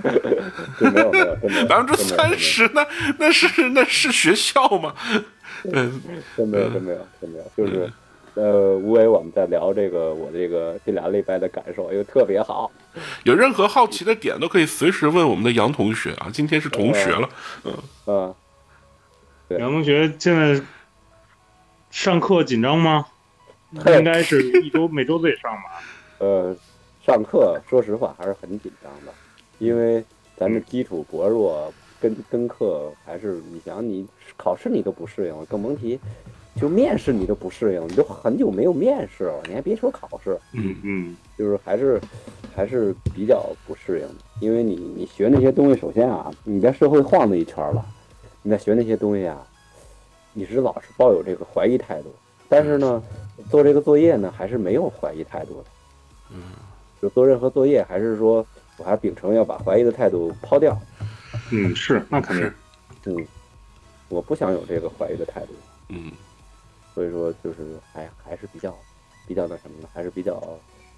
<laughs> 没有没有百分之三十，那那是那是学校吗？<laughs> 嗯，真没有真没有真没有，就是。呃，吴伟，我们在聊这个我这个这俩礼拜的感受，因为特别好。有任何好奇的点都可以随时问我们的杨同学啊，今天是同学了，嗯，对杨同学现在上课紧张吗？<laughs> 他应该是一周每周都得上吧？<laughs> 呃，上课说实话还是很紧张的，因为咱们基础薄弱，跟跟课还是你想你考试你都不适应了，更甭提就面试你都不适应，你都很久没有面试了，你还别说考试，嗯嗯，就是还是还是比较不适应的，因为你你学那些东西，首先啊，你在社会晃了一圈了，你在学那些东西啊，你是老是抱有这个怀疑态度，但是呢，做这个作业呢，还是没有怀疑态度的。嗯，就做任何作业，还是说我还秉承要把怀疑的态度抛掉。嗯，是，那肯定。嗯，我不想有这个怀疑的态度，嗯所以说就是还还是比较比较那什么的，还是比较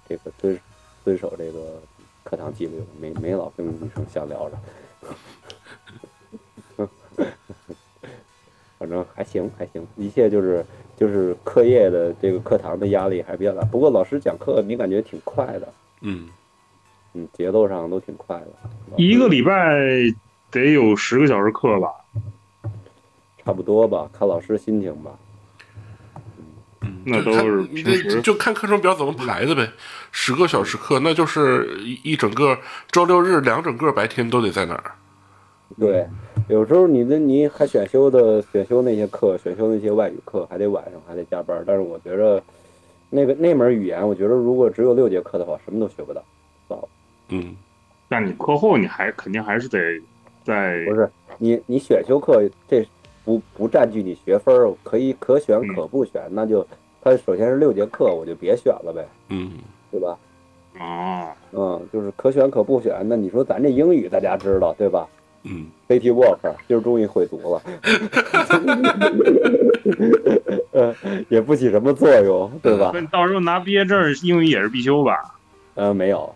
这个遵遵守这个课堂纪律的，没没老跟女生瞎聊着。<laughs> 反正还行还行，一切就是就是课业的这个课堂的压力还比较大。不过老师讲课你感觉挺快的，嗯，嗯，节奏上都挺快的。一个礼拜得有十个小时课吧？差不多吧，看老师心情吧。嗯那都是你平时这就看课程表怎么排的呗。十个小时课，那就是一一整个周六日两整个白天都得在那儿。对，有时候你的你还选修的选修那些课，选修那些外语课，还得晚上还得加班。但是我觉着，那个那门语言，我觉得如果只有六节课的话，什么都学不到。糟，嗯但你课后你还肯定还是得在不是你你选修课这不不占据你学分儿，可以可选嗯可不选，那就它首先是六节课，我就别选了呗，嗯对吧？啊，嗯，就是可选可不选。那你说咱这英语大家知道对吧？嗯，City Walk 今儿终于会读了，呃，也不起什么作用，对吧那？到时候拿毕业证，英语也是必修吧？呃，没有，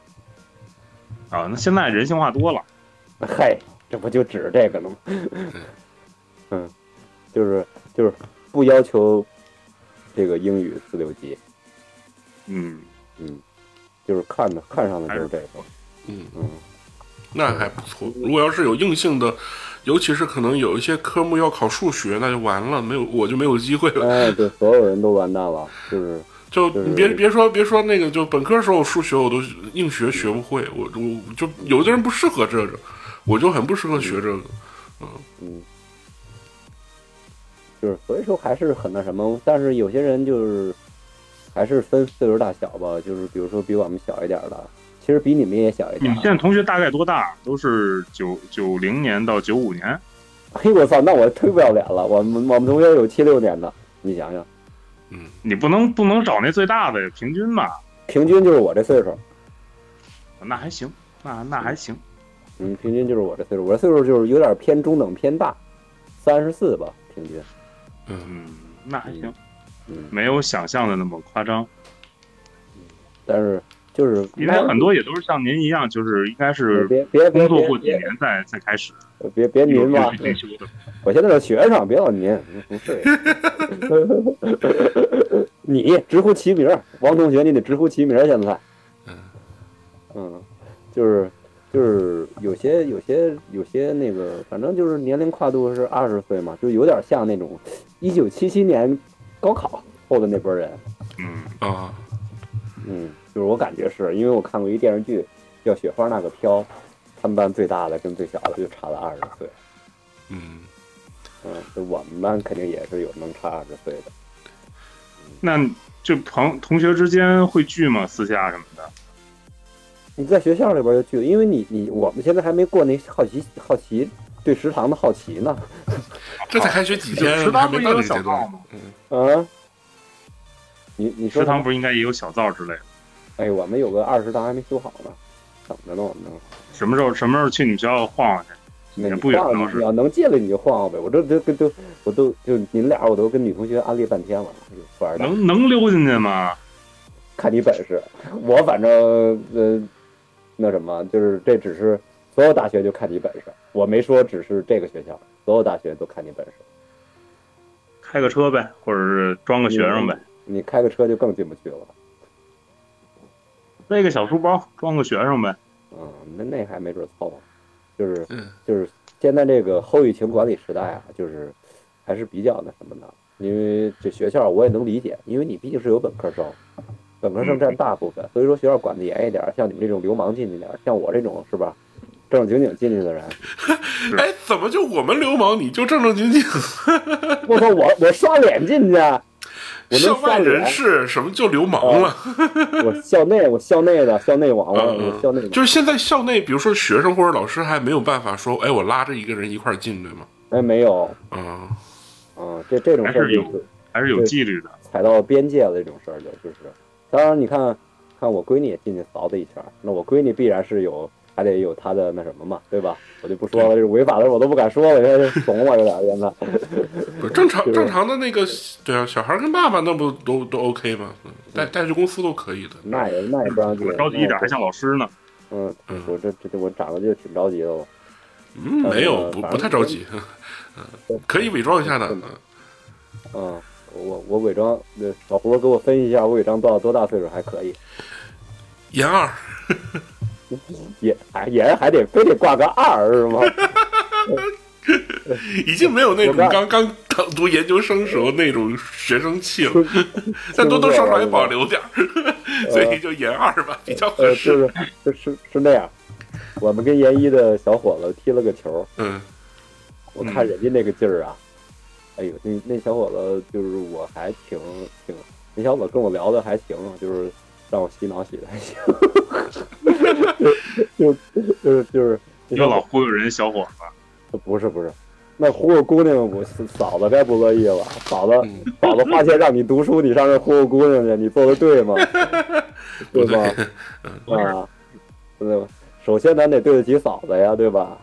啊，那现在人性化多了。嗨，这不就指这个呢吗？嗯，就是就是不要求这个英语四六级，嗯，嗯，就是看的看上的就是这个，嗯，嗯，那还不错。如果要是有硬性的，尤其是可能有一些科目要考数学，那就完了，没有我就没有机会了。哎，对，所有人都完蛋了，就是就就是你别别说别说那个，就本科时候数学我都硬学学不会，我我就有的人不适合这个，我就很不适合学这个。嗯嗯，就是所以说还是很那什么，但是有些人就是还是分岁数大小吧，就是比如说比我们小一点的，其实比你们也小一点你们。现在同学大概多大？都是九九零年到九五年。嘿，我操，那我忒不要脸了，我们我们同学有七六年的，你想想，嗯你不能不能找那最大的，平均吧？平均就是我这岁数，那还行，那那还行。嗯，平均就是我这岁数，我这岁数就是有点偏中等偏大，三十四吧，平均，嗯，嗯，那还行，嗯，没有想象的那么夸张。但是就是因为很多也都是像您一样，就是应该是别别别工作过几年再再开始别别您吧。我现在是学生，别老您，不是。你直呼其名，王同学，你得直呼其名。现在，嗯嗯，就是就是有些有些有些那个，反正就是年龄跨度是二十岁嘛，就有点像那种一九七七年高考后的那波人。嗯，啊，嗯，就是我感觉是因为我看过一电视剧叫《雪花那个飘》，他们班最大的跟最小的就差了二十岁。嗯，嗯，就我们班肯定也是有能差二十岁的。那就朋同学之间会聚吗？私下什么的？你在学校里边就聚，因为你你我们现在还没过那好奇好奇对食堂的好奇呢。<laughs> 这才开学几天，食堂不是也有小灶吗？？嗯，啊，你你说食堂不是应该也有小灶之类的？哎，我们有个二食堂还没修好呢，等着呢，我们。什么时候什么时候去你们学校晃晃去？也不远你要能进来你就晃晃呗。我这这这都我都就你们俩我都跟女同学安利半天了，富二代能能溜进去吗？看你本事。我反正呃那什么，就是这只是所有大学就看你本事，我没说只是这个学校，所有大学都看你本事。开个车呗，或者是装个学生呗，你开个车就更进不去了。背个小书包装个学生呗。嗯，那那还没准凑合，就是嗯就是现在这个后疫情管理时代啊，就是还是比较那什么的，因为这学校我也能理解，因为你毕竟是有本科生，本科生占大部分，所以说学校管得严一点，像你们这种流氓进去点，像我这种是吧，正正经经进去的人，<laughs> 哎，怎么就我们流氓，你就正正经经？<laughs> 我操，我我刷脸进去，我校外人脸，士什么就流氓了？我校内我校内的校内网，我嗯我校内，就是现在校内，比如说学生或者老师还没有办法说，哎，我拉着一个人一块儿进，对吗？哎没有，嗯，嗯，这这种事儿还是有就是。还是有纪律的。踩到边界了这种事儿就就是，当然你看看我闺女也进去扫他一圈儿，那我闺女必然是有还得有他的那什么嘛，对吧？我就不说了，这违法的我都不敢说了，这怂了有点儿现在。不是正常正常的那个，对啊，小孩跟爸爸那不都都 OK 吗？嗯带带去公司都可以的。那也那也不让进我，着急一点，还像老师呢。嗯，嗯我这这这我长得就挺着急的我。嗯，没有，不不太着急，嗯，可以伪装一下的。嗯嗯，我我伪装，那小胡给我分析一下，我伪装到多大岁数还可以？研二，<laughs> 也哎也是还得非得挂个二是吗？<laughs> 已经没有那种我刚刚刚刚读研究生时候那种学生气了，是 <laughs> 但多多少少也保留点儿，所以就研二吧，比较合呃，适。就是是是是那样。我们跟研一的小伙子踢了个球，嗯。我看人家那个劲儿啊，哎呦，那那小伙子就是我还挺挺，那小伙子跟我聊的还行，就是让我洗脑洗的还行，<laughs> 就就是就是那又老忽悠人小伙子，不是不是，那忽悠姑娘我嫂子该不乐意了，嫂子嗯，嫂子花钱让你读书，你上这忽悠姑娘去，你做的对吗？<laughs> 对不吧？啊，对吧？首先咱得对得起嫂子呀，对吧？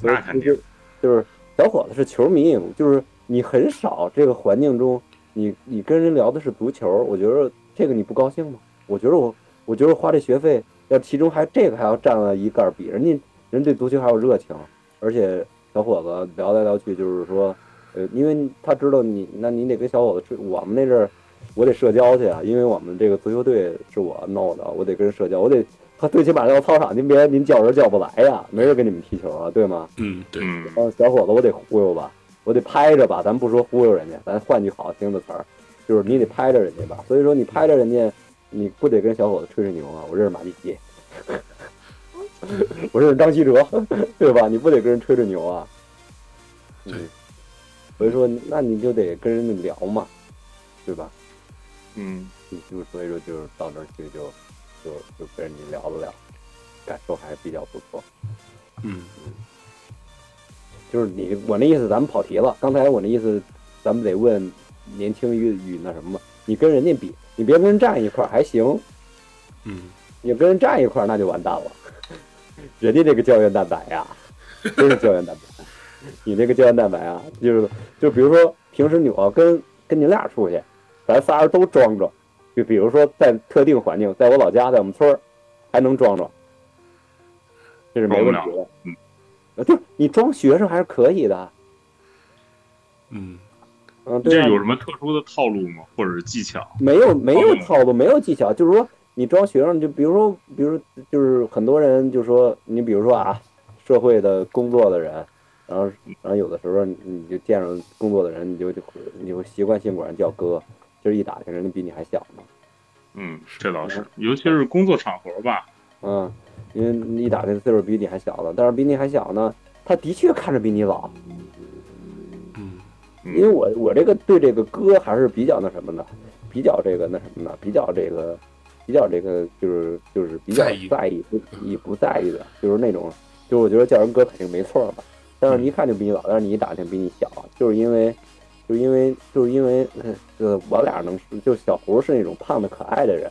所以那肯定就是就是小伙子是球迷，就是你很少这个环境中，你你跟人聊的是足球，我觉得这个你不高兴吗？我觉得我我觉得花这学费，要其中还这个还要占了一盖儿比，人家人对足球还有热情，而且小伙子聊来聊去就是说，呃，因为他知道你，那你得跟小伙子去，我们那阵儿我得社交去啊，因为我们这个足球队是我弄的，我得跟人社交，我得他最起码到操场，您别您叫人叫不来呀，没人跟你们踢球啊，对吗？嗯，对，嗯，呃，小伙子，我得忽悠吧，我得拍着吧，咱不说忽悠人家，咱换句好听的词儿，就是你得拍着人家吧。所以说你拍着人家，你不得跟小伙子吹吹牛啊？我认识马蒂奇，<laughs> 我认识张稀哲，对吧？你不得跟人吹吹牛啊？对嗯，所以说那你就得跟人家聊嘛，对吧？嗯，就所以说就是到那儿去就就就跟人家聊了聊，感受还比较不错。嗯就是你我那意思，咱们跑题了。刚才我那意思，咱们得问年轻与与那什么嘛。你跟人家比，你别跟人站一块儿还行，嗯，你跟人站一块儿那就完蛋了。人家这个胶原蛋白呀，真是胶原蛋白。你那个胶原蛋白啊，就是就比如说平时你要跟跟你俩出去，咱仨人都装装，就比如说在特定环境，在我老家，在我们村儿，还能装装，这是没问题的。嗯呃，就是你装学生还是可以的。嗯嗯，对啊。这有什么特殊的套路吗？或者是技巧？没有没有嗯套路，没有技巧，就是说你招学生，就比如说，比如就是很多人就说你比如说啊，社会的工作的人，然后然后有的时候你就见着工作的人，你就就你就习惯性管人叫哥，就是一打听人家比你还小嘛，嗯，这倒是，尤其是工作场合吧。嗯，因为你一打听岁数比你还小了，但是比你还小呢，他的确看着比你老，嗯因为我我这个对这个歌还是比较那什么的，比较这个那什么的，比较这个比较这个就是就是比较在意不也不在意的，就是那种就是我觉得叫人哥肯定没错吧，但是你一看就比你老，但是你一打听比你小，就是因为就是因为就是因为呃我俩能就小胡是那种胖的可爱的人，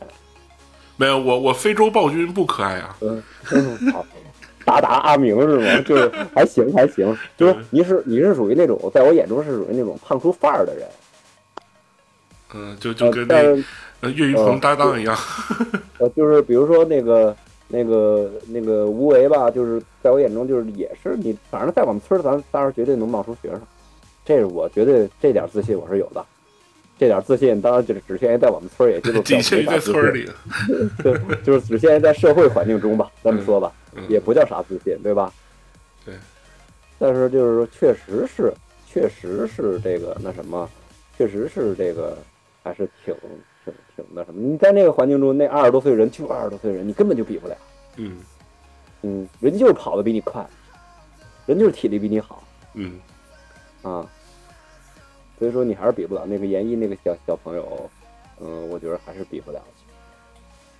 没有我我非洲暴君不可爱啊，嗯，好，达达阿明是吗？<laughs> 就是还行还行，就是你是你是属于那种在我眼中是属于那种胖出范儿的人，嗯、就就呃跟那岳云鹏搭档一样，<laughs> 呃，就是比如说那个、那个、那个吴为吧，就是在我眼中就是也是你，反正在我们村儿，咱当时绝对能冒出学生，这是我绝对这点自信我是有的。这点自信当然就是只限于在我们村儿，也就是仅限于在村儿里，里。对，就是只限于在社会环境中吧，这么说吧，嗯也不叫啥自信，对吧？对。但是就是说，确实是，确实是这个那什么，确实是这个还是挺挺挺那什么。你在那个环境中，那二十多岁人就二十多岁人，你根本就比不了。嗯嗯，人就是跑的比你快，人就是体力比你好嗯啊，所以说你还是比不了那个研一那个小小朋友，嗯，我觉得还是比不了。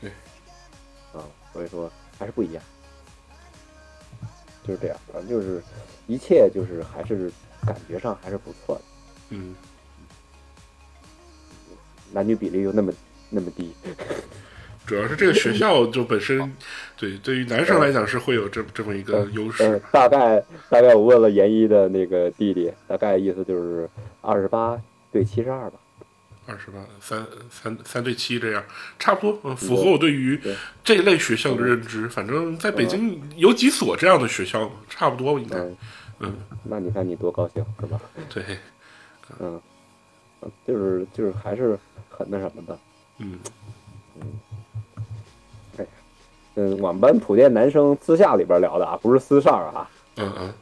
对，啊，所以说还是不一样，就是这样，反正就是一切就是还是感觉上还是不错的，嗯，男女比例又那么那么低，主要是这个学校就本身，对对于男生来讲是会有这这么一个优嗯势。，大概大概我问了研一的那个弟弟，大概意思就是二十八对七十二吧。二十八三三三对七这样，差不多，嗯，符合我对于这一类学校的认知。反正在北京有几所这样的学校，差不多应该。嗯嗯，那你看你多高兴是吧？对，嗯，嗯就是就是还是很那什么的。嗯嗯，我们班普遍男生私下里边聊的啊，不是私上啊，嗯嗯，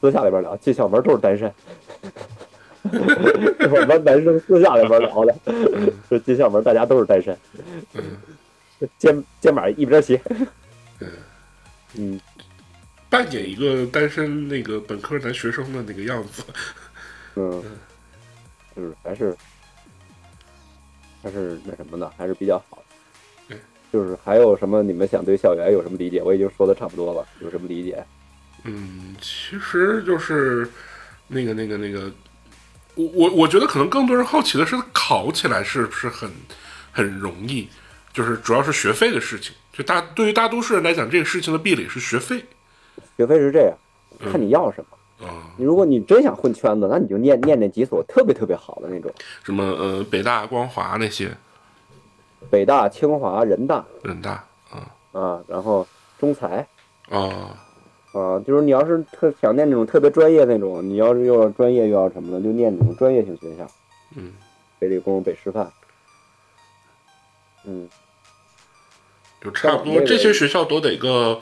私下里边聊，进校门都是单身。<laughs> 我们班男生私下里边聊的，就进校门大家都是单身，肩肩膀一边斜。嗯，扮演一个单身那个本科男学生的那个样子。嗯，就是还是还是那什么的，还是比较好。就是还有什么你们想对校园有什么理解？我已经说的差不多了，有什么理解？嗯，其实就是那个那个那个，我我我觉得可能更多人好奇的是，考起来是不是很很容易？就是主要是学费的事情。就大对于大多数人来讲，这个事情的壁垒是学费学费是这样，看你要什么。啊、你如果你真想混圈子，那你就念念那几所特别特别好的那种，什么呃北大、光华那些，北大、清华、人大人大啊。啊，然后中财啊。啊，就是你要是特想念那种特别专业那种，你要是又要专业又要什么的，就念那种专业性学校，嗯，北理工、北师范，嗯，就差不多这些学校都得个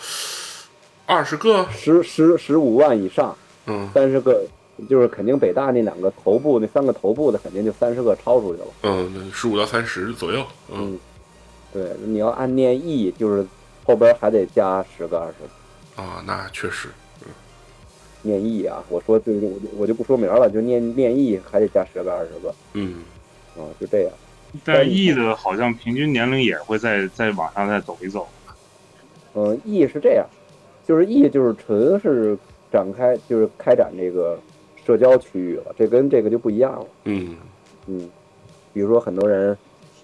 二十个，十十十五万以上，嗯。三十个，就是肯定北大那两个头部那三个头部的肯定就三十个超出去了。嗯，十五到三十左右，嗯嗯，对，你要按念义，就是后边还得加十个二十个啊，那确实，念义啊。我说这个我就我就不说名了，就念念义还得加十个二十个嗯啊，就这样。但是 E 的好像平均年龄也会再再往上再走一走。嗯，义是这样，就是义就是纯是展开就是开展这个社交区域了，这跟这个就不一样了。嗯嗯，比如说很多人，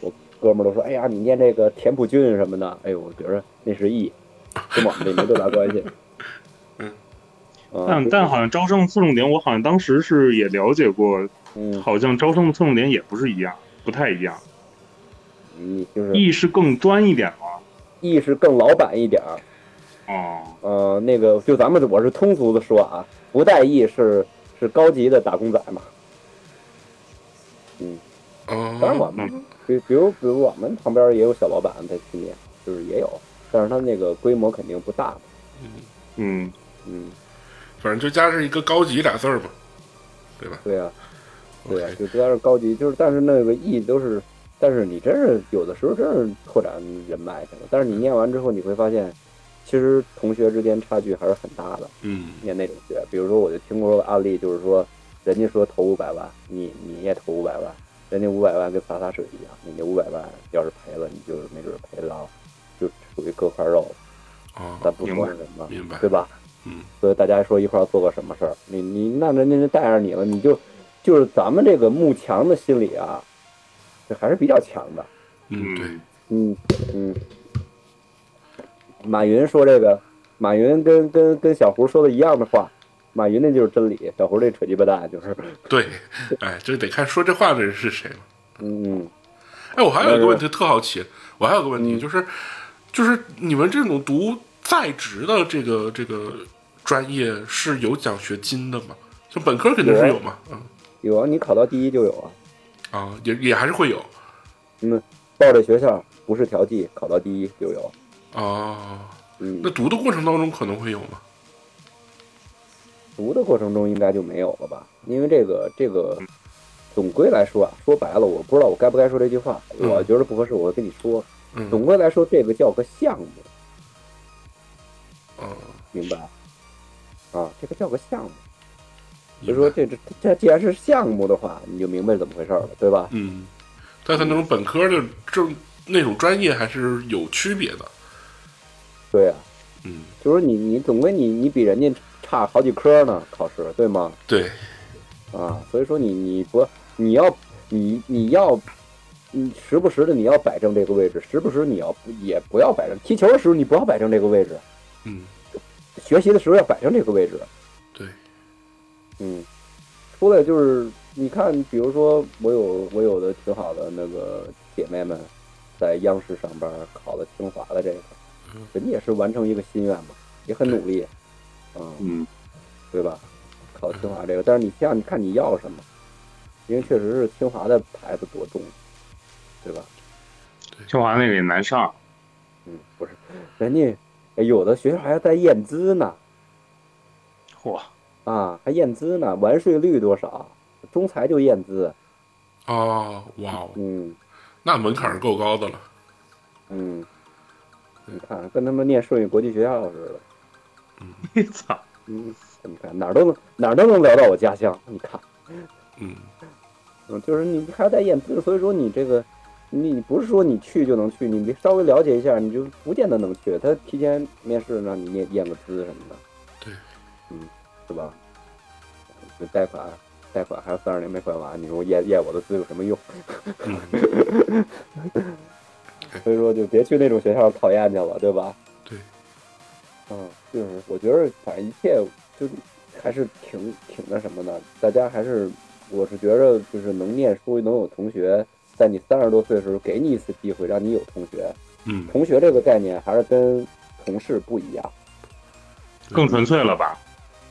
我哥们儿都说，哎呀，你念这个田朴珺什么的，哎呦，我觉着那是义，跟我们这没多大关系。<laughs> 嗯，啊，但但好像招生的侧重点，我好像当时是也了解过，嗯，好像招生的侧重点也不是一样，不太一样。嗯就是艺是更专一点吗？艺是更老板一点儿。哦，呃，那个就咱们我是通俗的说啊，不带艺是是高级的打工仔嘛。嗯，哦，当然我们比比如比如我们旁边也有小老板在去年，就是也有，但是他那个规模肯定不大嘛。嗯，嗯，反正就加上一个高级俩字儿嘛，对吧？对呀、对呀、就加上高级，就是但是那个意义都是，但是你真是有的时候真是拓展人脉去了，但是你念完之后你会发现，其实同学之间差距还是很大的。嗯念那种学，比如说我就听过案例，就是说人家说投五百万，你你也投五百万，人家五百万跟洒洒水一样，你那五百万要是赔了，你就是没准赔了，就属于割块肉，哦，咱不明白说什么，明白对吧？嗯所以大家说一块儿做个什么事儿，你你那人家就带上你了，你就就是咱们这个慕强的心理啊，这还是比较强的。嗯，对，嗯嗯，马云说这个，马云跟跟跟小胡说的一样的话，马云那就是真理，小胡这扯鸡巴蛋就是，对，哎，这得看说这话的人是谁了。嗯嗯。哎，我还有一个问题特好奇，我还有个问题嗯。就是，就是你们这种读在职的这个这个专业是有奖学金的吗？就本科肯定是有嘛，嗯。有啊，你考到第一就有啊，啊，也也还是会有。嗯，报这学校不是调剂，考到第一就有，哦。嗯那，读的过程当中可能会有吗？读的过程中应该就没有了吧？因为这个这个，总归来说啊，说白了，我不知道我该不该说这句话，嗯我觉得不合适，我跟你说，嗯，总归来说，这个叫个项目，哦，明白？啊，这个叫个项目。所以说这这这既然是项目的话，你就明白怎么回事了，对吧？嗯，但他那种本科的这那种专业还是有区别的。对呀、嗯，就是你你总归你你比人家差好几科呢，考试对吗？对，啊，所以说你你不你要你你要你时不时的你要摆正这个位置，时不时你要也不要摆正。踢球的时候你不要摆正这个位置，嗯，学习的时候要摆正这个位置。对，嗯，出来就是你看，比如说我有我有的挺好的那个姐妹们，在央视上班，考了清华的这个，人家也是完成一个心愿嘛，也很努力，嗯，嗯，对吧？考清华这个，但是你像，你看你要什么？因为确实是清华的牌子多重，对吧？清华那个也难上，嗯，不是，人家哎有的学校还要再验资呢，嚯，啊，还验资呢，完税率多少？中财就验资，哦，哇哦，嗯。那门槛是够高的了。嗯，你看跟他们念顺义国际学校似的，你操，嗯，你看？哪儿都能哪儿都能聊到我家乡，你看，嗯，嗯，就是你还在验资，所以说你这个，你你不是说你去就能去，你得稍微了解一下，你就不见得能去。他提前面试让你验验个资什么的，对，嗯，是吧？这贷款贷款还有三十年没还完，你说我验验我的资有什么用？嗯 <laughs> 所以说就别去那种学校考验去了，对吧？对，嗯，就是我觉得反正一切就还是挺挺那什么的，大家还是我是觉着就是能念书能有同学，在你三十多岁的时候给你一次机会，让你有同学。嗯，同学这个概念还是跟同事不一样，更纯粹了吧？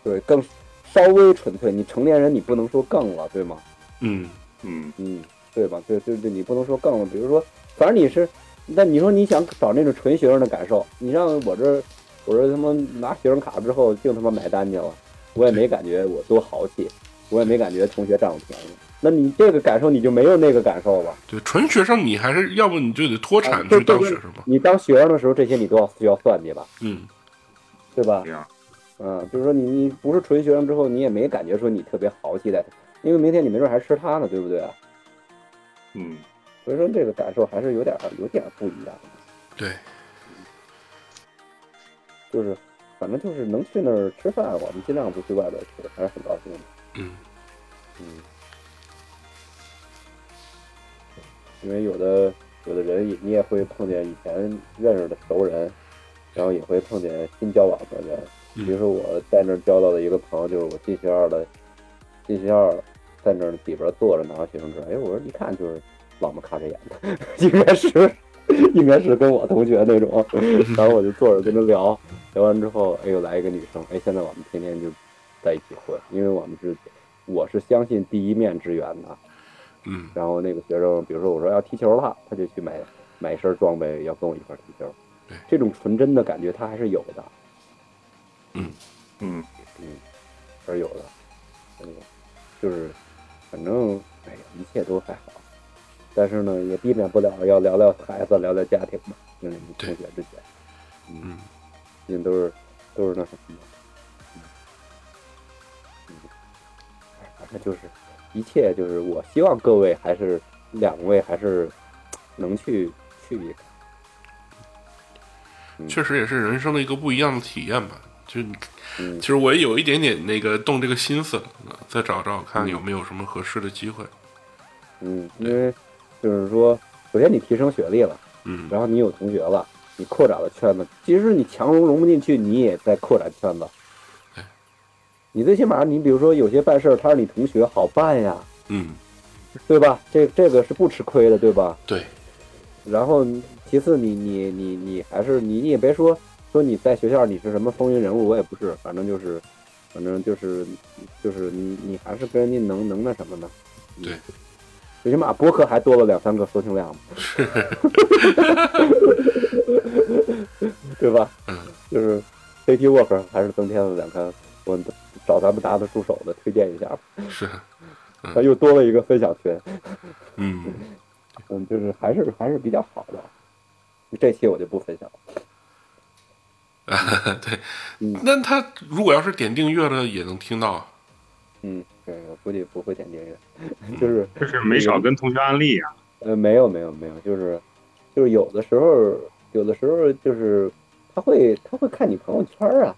对，更稍微纯粹。你成年人你不能说更了，对吗？嗯，嗯，嗯，对吧？对对对，你不能说更了。比如说，反正你是，那你说你想找那种纯学生的感受，你让我这，我这他妈拿学生卡之后净他妈买单去了，我也没感觉我多豪气，我也没感觉同学占我便宜。那你这个感受你就没有那个感受了。对，纯学生你还是要不你就得脱啊产去当学生嘛。你当学生的时候，这些你都要需要算计吧，嗯，对吧这？样，嗯，就是说你你不是纯学生之后，你也没感觉说你特别豪气在，因为明天你没准还吃他呢，对不对啊？嗯，所以说这个感受还是有点儿有点儿不一样。对，就是反正就是能去那儿吃饭，我们尽量不去外边吃，还是很高兴的。嗯，嗯，因为有的有的人也你也会碰见以前认识的熟人，然后也会碰见新交往的人。比如说我在那儿交到的一个朋友，就是我进学校的，进学校在那儿里边坐着拿学生证。哎，我说一看就是老么看着演的，应该是应该是跟我同学那种。<laughs> 然后我就坐着跟他聊，聊完之后，哎呦来一个女生，哎，现在我们天天就在一起混，因为我们是我是相信第一面之缘的。嗯然后那个学生，比如说我说要踢球了，他就去买买一身装备，要跟我一块儿踢球对。这种纯真的感觉他还是有的，嗯，嗯，还是有的。嗯，就是反正哎呀，一切都还好，但是呢，也避免不了要聊聊孩子，聊聊家庭嘛。嗯，同学之间，嗯，毕竟都是都是那什么嘛。嗯，嗯，哎，反正就是一切就是我希望各位还是两位还是能去去一确实也是人生的一个不一样的体验吧。就其实我也有一点点那个动这个心思，再找找看有没有什么合适的机会。嗯，因为就是说，首先你提升学历了，嗯然后你有同学了，你扩展了圈子。即使你强融融不进去，你也在扩展圈子对。你最起码，你比如说有些办事儿，他是你同学，好办呀，嗯，对吧？这这个是不吃亏的，对吧？对，然后其次你，你你你还是你你也别说说你在学校你是什么风云人物，我也不是，反正就是，反正就是就是你你还是跟人家能能那什么呢？嗯对，最起码博客还多了两三个收听量嘛，<laughs> 对吧？嗯，就是 CT Work 还是增添了两个，我找咱们搭的助手的推荐一下吧，是，<laughs> 他又多了一个分享群，嗯，<laughs> 嗯，就是还是还是比较好的。这期我就不分享了。对嗯。那他如果要是点订阅了，也能听到啊。嗯，对，我估计不会点订阅，就是就是没少跟同学安利啊。呃，没有没有没有，就是就是有的时候，有的时候就是他会他会看你朋友圈啊，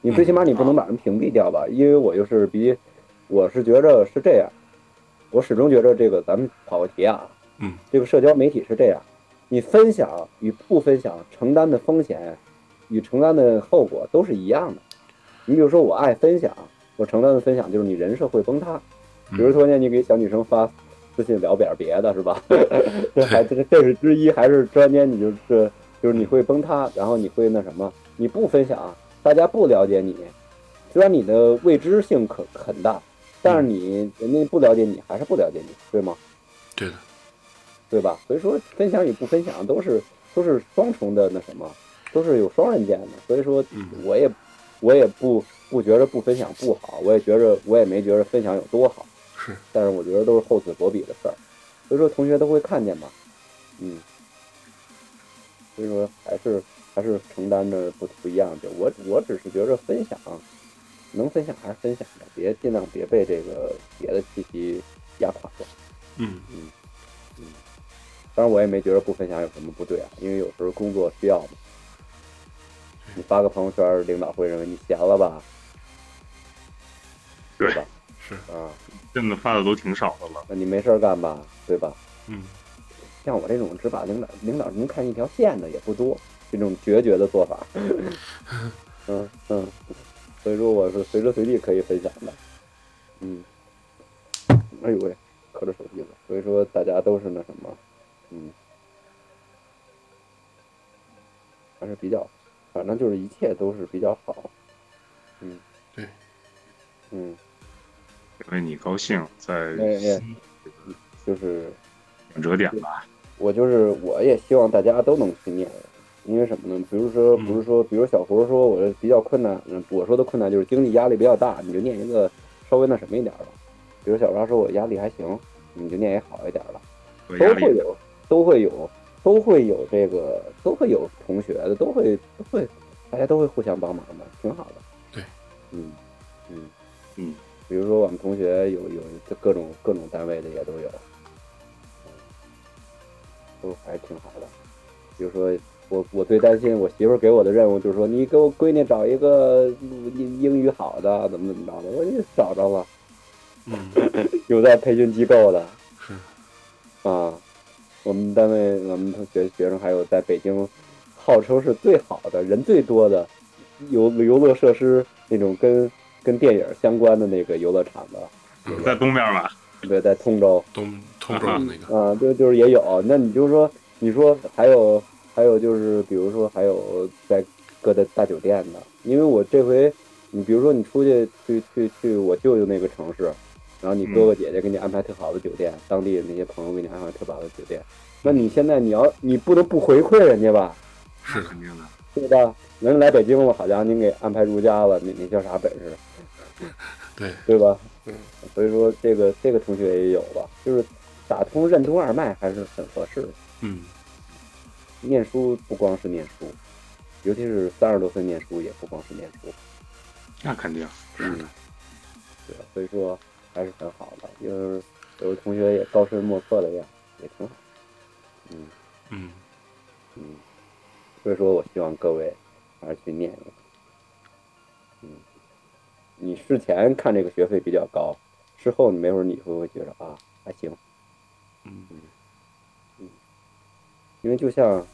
你最起码你不能把人屏蔽掉吧？因为我就是比我是觉着是这样，我始终觉着这个咱们跑个题啊，嗯，这个社交媒体是这样，你分享与不分享承担的风险与承担的后果都是一样的。你比如说我爱分享，我承担的分享就是你人设会崩塌。比如说呢，你给小女生发私信聊点别的，是吧？<laughs> <laughs> 这还这这是之一，还是突然间你就是就是你会崩塌，然后你会那什么？你不分享，大家不了解你，虽然你的未知性可很大，但是你人家不了解你，还是不了解你，对吗？对的，对吧？所以说分享与不分享都是都是双重的那什么，都是有双刃剑的。所以说嗯我也我也不不觉着不分享不好，我也觉着我也没觉着分享有多好。是，但是我觉得都是厚此薄彼的事儿，所以说同学都会看见嘛，嗯，所以说还是还是承担着不不一样的。我我只是觉着分享，能分享还是分享的，别尽量别被这个别的气息压垮了。嗯嗯当然我也没觉得不分享有什么不对啊，因为有时候工作需要嘛。你发个朋友圈，领导会认为你闲了吧？对吧？是，啊，真的发的都挺少的了。那你没事儿干吧，对吧？嗯。像我这种只把领导领导能看一条线的也不多，这种决绝的做法，<laughs> 嗯嗯，所以说我是随时随地可以分享的，嗯，哎呦喂，磕着手机了，所以说大家都是那什么，嗯，还是比较，反正就是一切都是比较好，嗯，对，嗯，为你高兴，在哎哎就是。转折点吧。我就是我也希望大家都能去念，因为什么呢？比如说，嗯不是说，比如小胡说我比较困难，嗯，我说的困难就是经济压力比较大，你就念一个稍微那什么一点的。比如小花说我压力还行，你就念也好一点的，有压力，都会有，都会有，都会有这个，都会有同学的，都会都会，大家都会互相帮忙的，挺好的。对，嗯嗯嗯，比如说我们同学有有各种各种单位的也都有。都还挺好的。比如说，我我最担心我媳妇儿给我的任务就是说，你给我闺女找一个英英语好的，怎么怎么着的。我说找着了，嗯，<laughs> 有在培训机构的是，啊。我们单位我们同学学生还有在北京，号称是最好的人最多的游游乐设施那种跟跟电影相关的那个游乐场的，在东边吧。对，在通州。东通州那个，啊，就就是也有。那你就说，你说还有还有就是，比如说还有在各的大酒店的，因为我这回你比如说你出去去去去我舅舅那个城市，然后你哥哥姐姐给你安排特好的酒店，当地的那些朋友给你安排特好的酒店，那你现在你要你不能不回馈人家吧，是，肯定的。对吧？人来北京了，好家伙，您给安排如家了，你你叫啥本事？<laughs> 对，对吧？嗯，所以说这个这个同学也有吧，就是打通任督二脉还是很合适的。嗯念书不光是念书，尤其是三十多岁念书也不光是念书，那肯定。嗯，对吧？所以说还是很好的，就是有的同学也高深莫测的样，也挺好。嗯嗯嗯，所以说我希望各位还是去念一个。嗯，你事前看这个学费比较高，事后你没准你会不会觉得啊还行，嗯嗯因为就像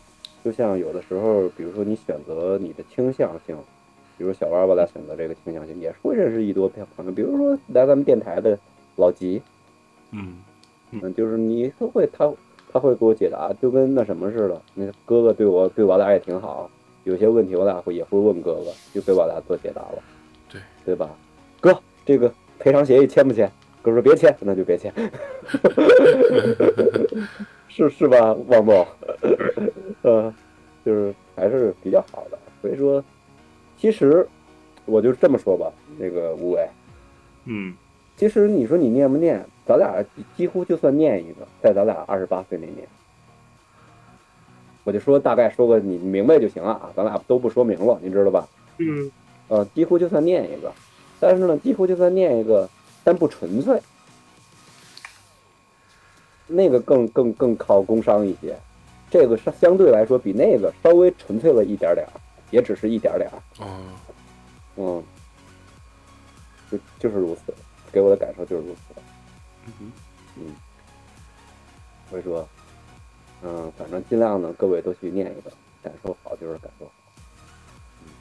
就像有的时候，比如说你选择你的倾向性，比如小弯吧，他选择这个倾向性，也是会认识一多朋友。比如说来咱们电台的老吉，嗯嗯，就是你都会他他会给我解答，就跟那什么似的。那哥哥对我对我俩也挺好，有些问题我俩会也会问哥哥，就给我俩做解答了，对对吧？哥，这个赔偿协议签不签？哥说别签，那就别签，<laughs> 是是吧，王总？<laughs> 呃，就是还是比较好的。所以说，其实我就这么说吧，那个吴伟，嗯。其实你说你念不念，咱俩几乎就算念一个，在咱俩二十八岁那年，我就说大概说个你明白就行了啊，咱俩都不说明了，你知道吧？嗯。呃，几乎就算念一个，但是呢，几乎就算念一个，但不纯粹，那个更更更靠工伤一些，这个是相对来说比那个稍微纯粹了一点点儿，也只是一点点儿，哦，嗯，就就是如此，给我的感受就是如此。嗯嗯，所以说，嗯，反正尽量呢，各位都去念一个，感受好就是感受好。嗯，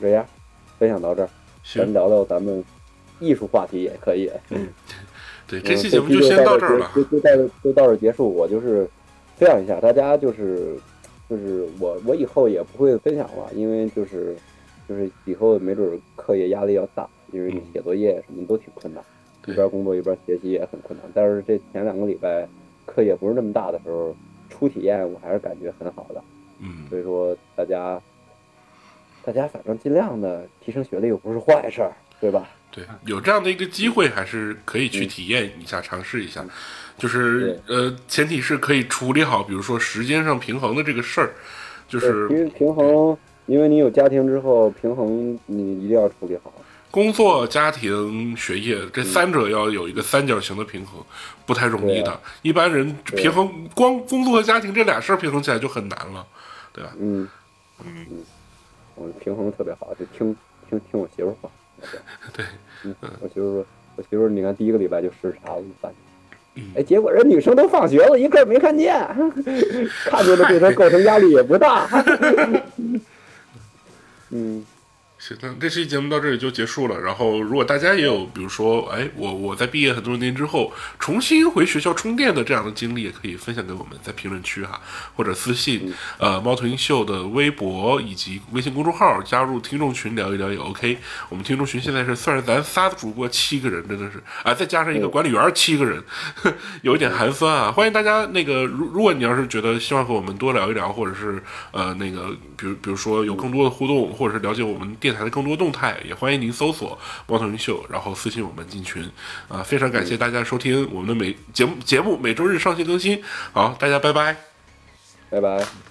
这样，分享到这儿，咱，聊聊咱们艺术话题也可以。<laughs> 对，嗯这期节目就先到这儿了。就就到这就到这儿结束。我就是这样一下，大家就是就是我我以后也不会分享了，因为就是就是以后没准儿课业压力要大，因为你写作业什么都挺困难，一边工作一边学习也很困难。但是这前两个礼拜课业不是那么大的时候，初体验我还是感觉很好的。嗯所以说大家大家反正尽量的提升学历又不是坏事儿，对吧？对，有这样的一个机会，还是可以去体验一下、尝试一下。就是呃，前提是可以处理好，比如说时间上平衡的这个事儿。就，是因为平衡，因为你有家庭之后，平衡你一定要处理好。工作、家庭、学业这三者要有一个三角形的平衡，不太容易的。啊一般人平衡光工作和家庭这俩事儿平衡起来就很难了，对吧？嗯嗯嗯，我平衡特别好，就听听听我媳妇儿话。<laughs> 对，嗯，我媳妇儿说，我媳妇儿你看第一个礼拜就视察了一番。嗯哎，结果人女生都放学了，一个没看见，<laughs> 看见了对她构成压力也不大。<laughs> 嗯，行，那这期节目到这里就结束了。然后，如果大家也有，比如说，哎，我我在毕业很多年之后重新回学校充电的这样的经历，也可以分享给我们，在评论区哈，或者私信呃猫头鹰秀的微博以及微信公众号，加入听众群聊一聊也 OK。我们听众群现在是算是咱仨主播七个人，真的是啊，再加上一个管理员七个人，有一点寒酸啊。欢迎大家那个，如如果你要是觉得希望和我们多聊一聊，或者是呃那个，比如比如说有更多的互动，或者是了解我们台的更多动态，也欢迎您搜索“猫头鹰秀”，然后私信我们进群啊。非常感谢大家收听我们的每节目节目每周日上线更新，好，大家拜拜。拜拜。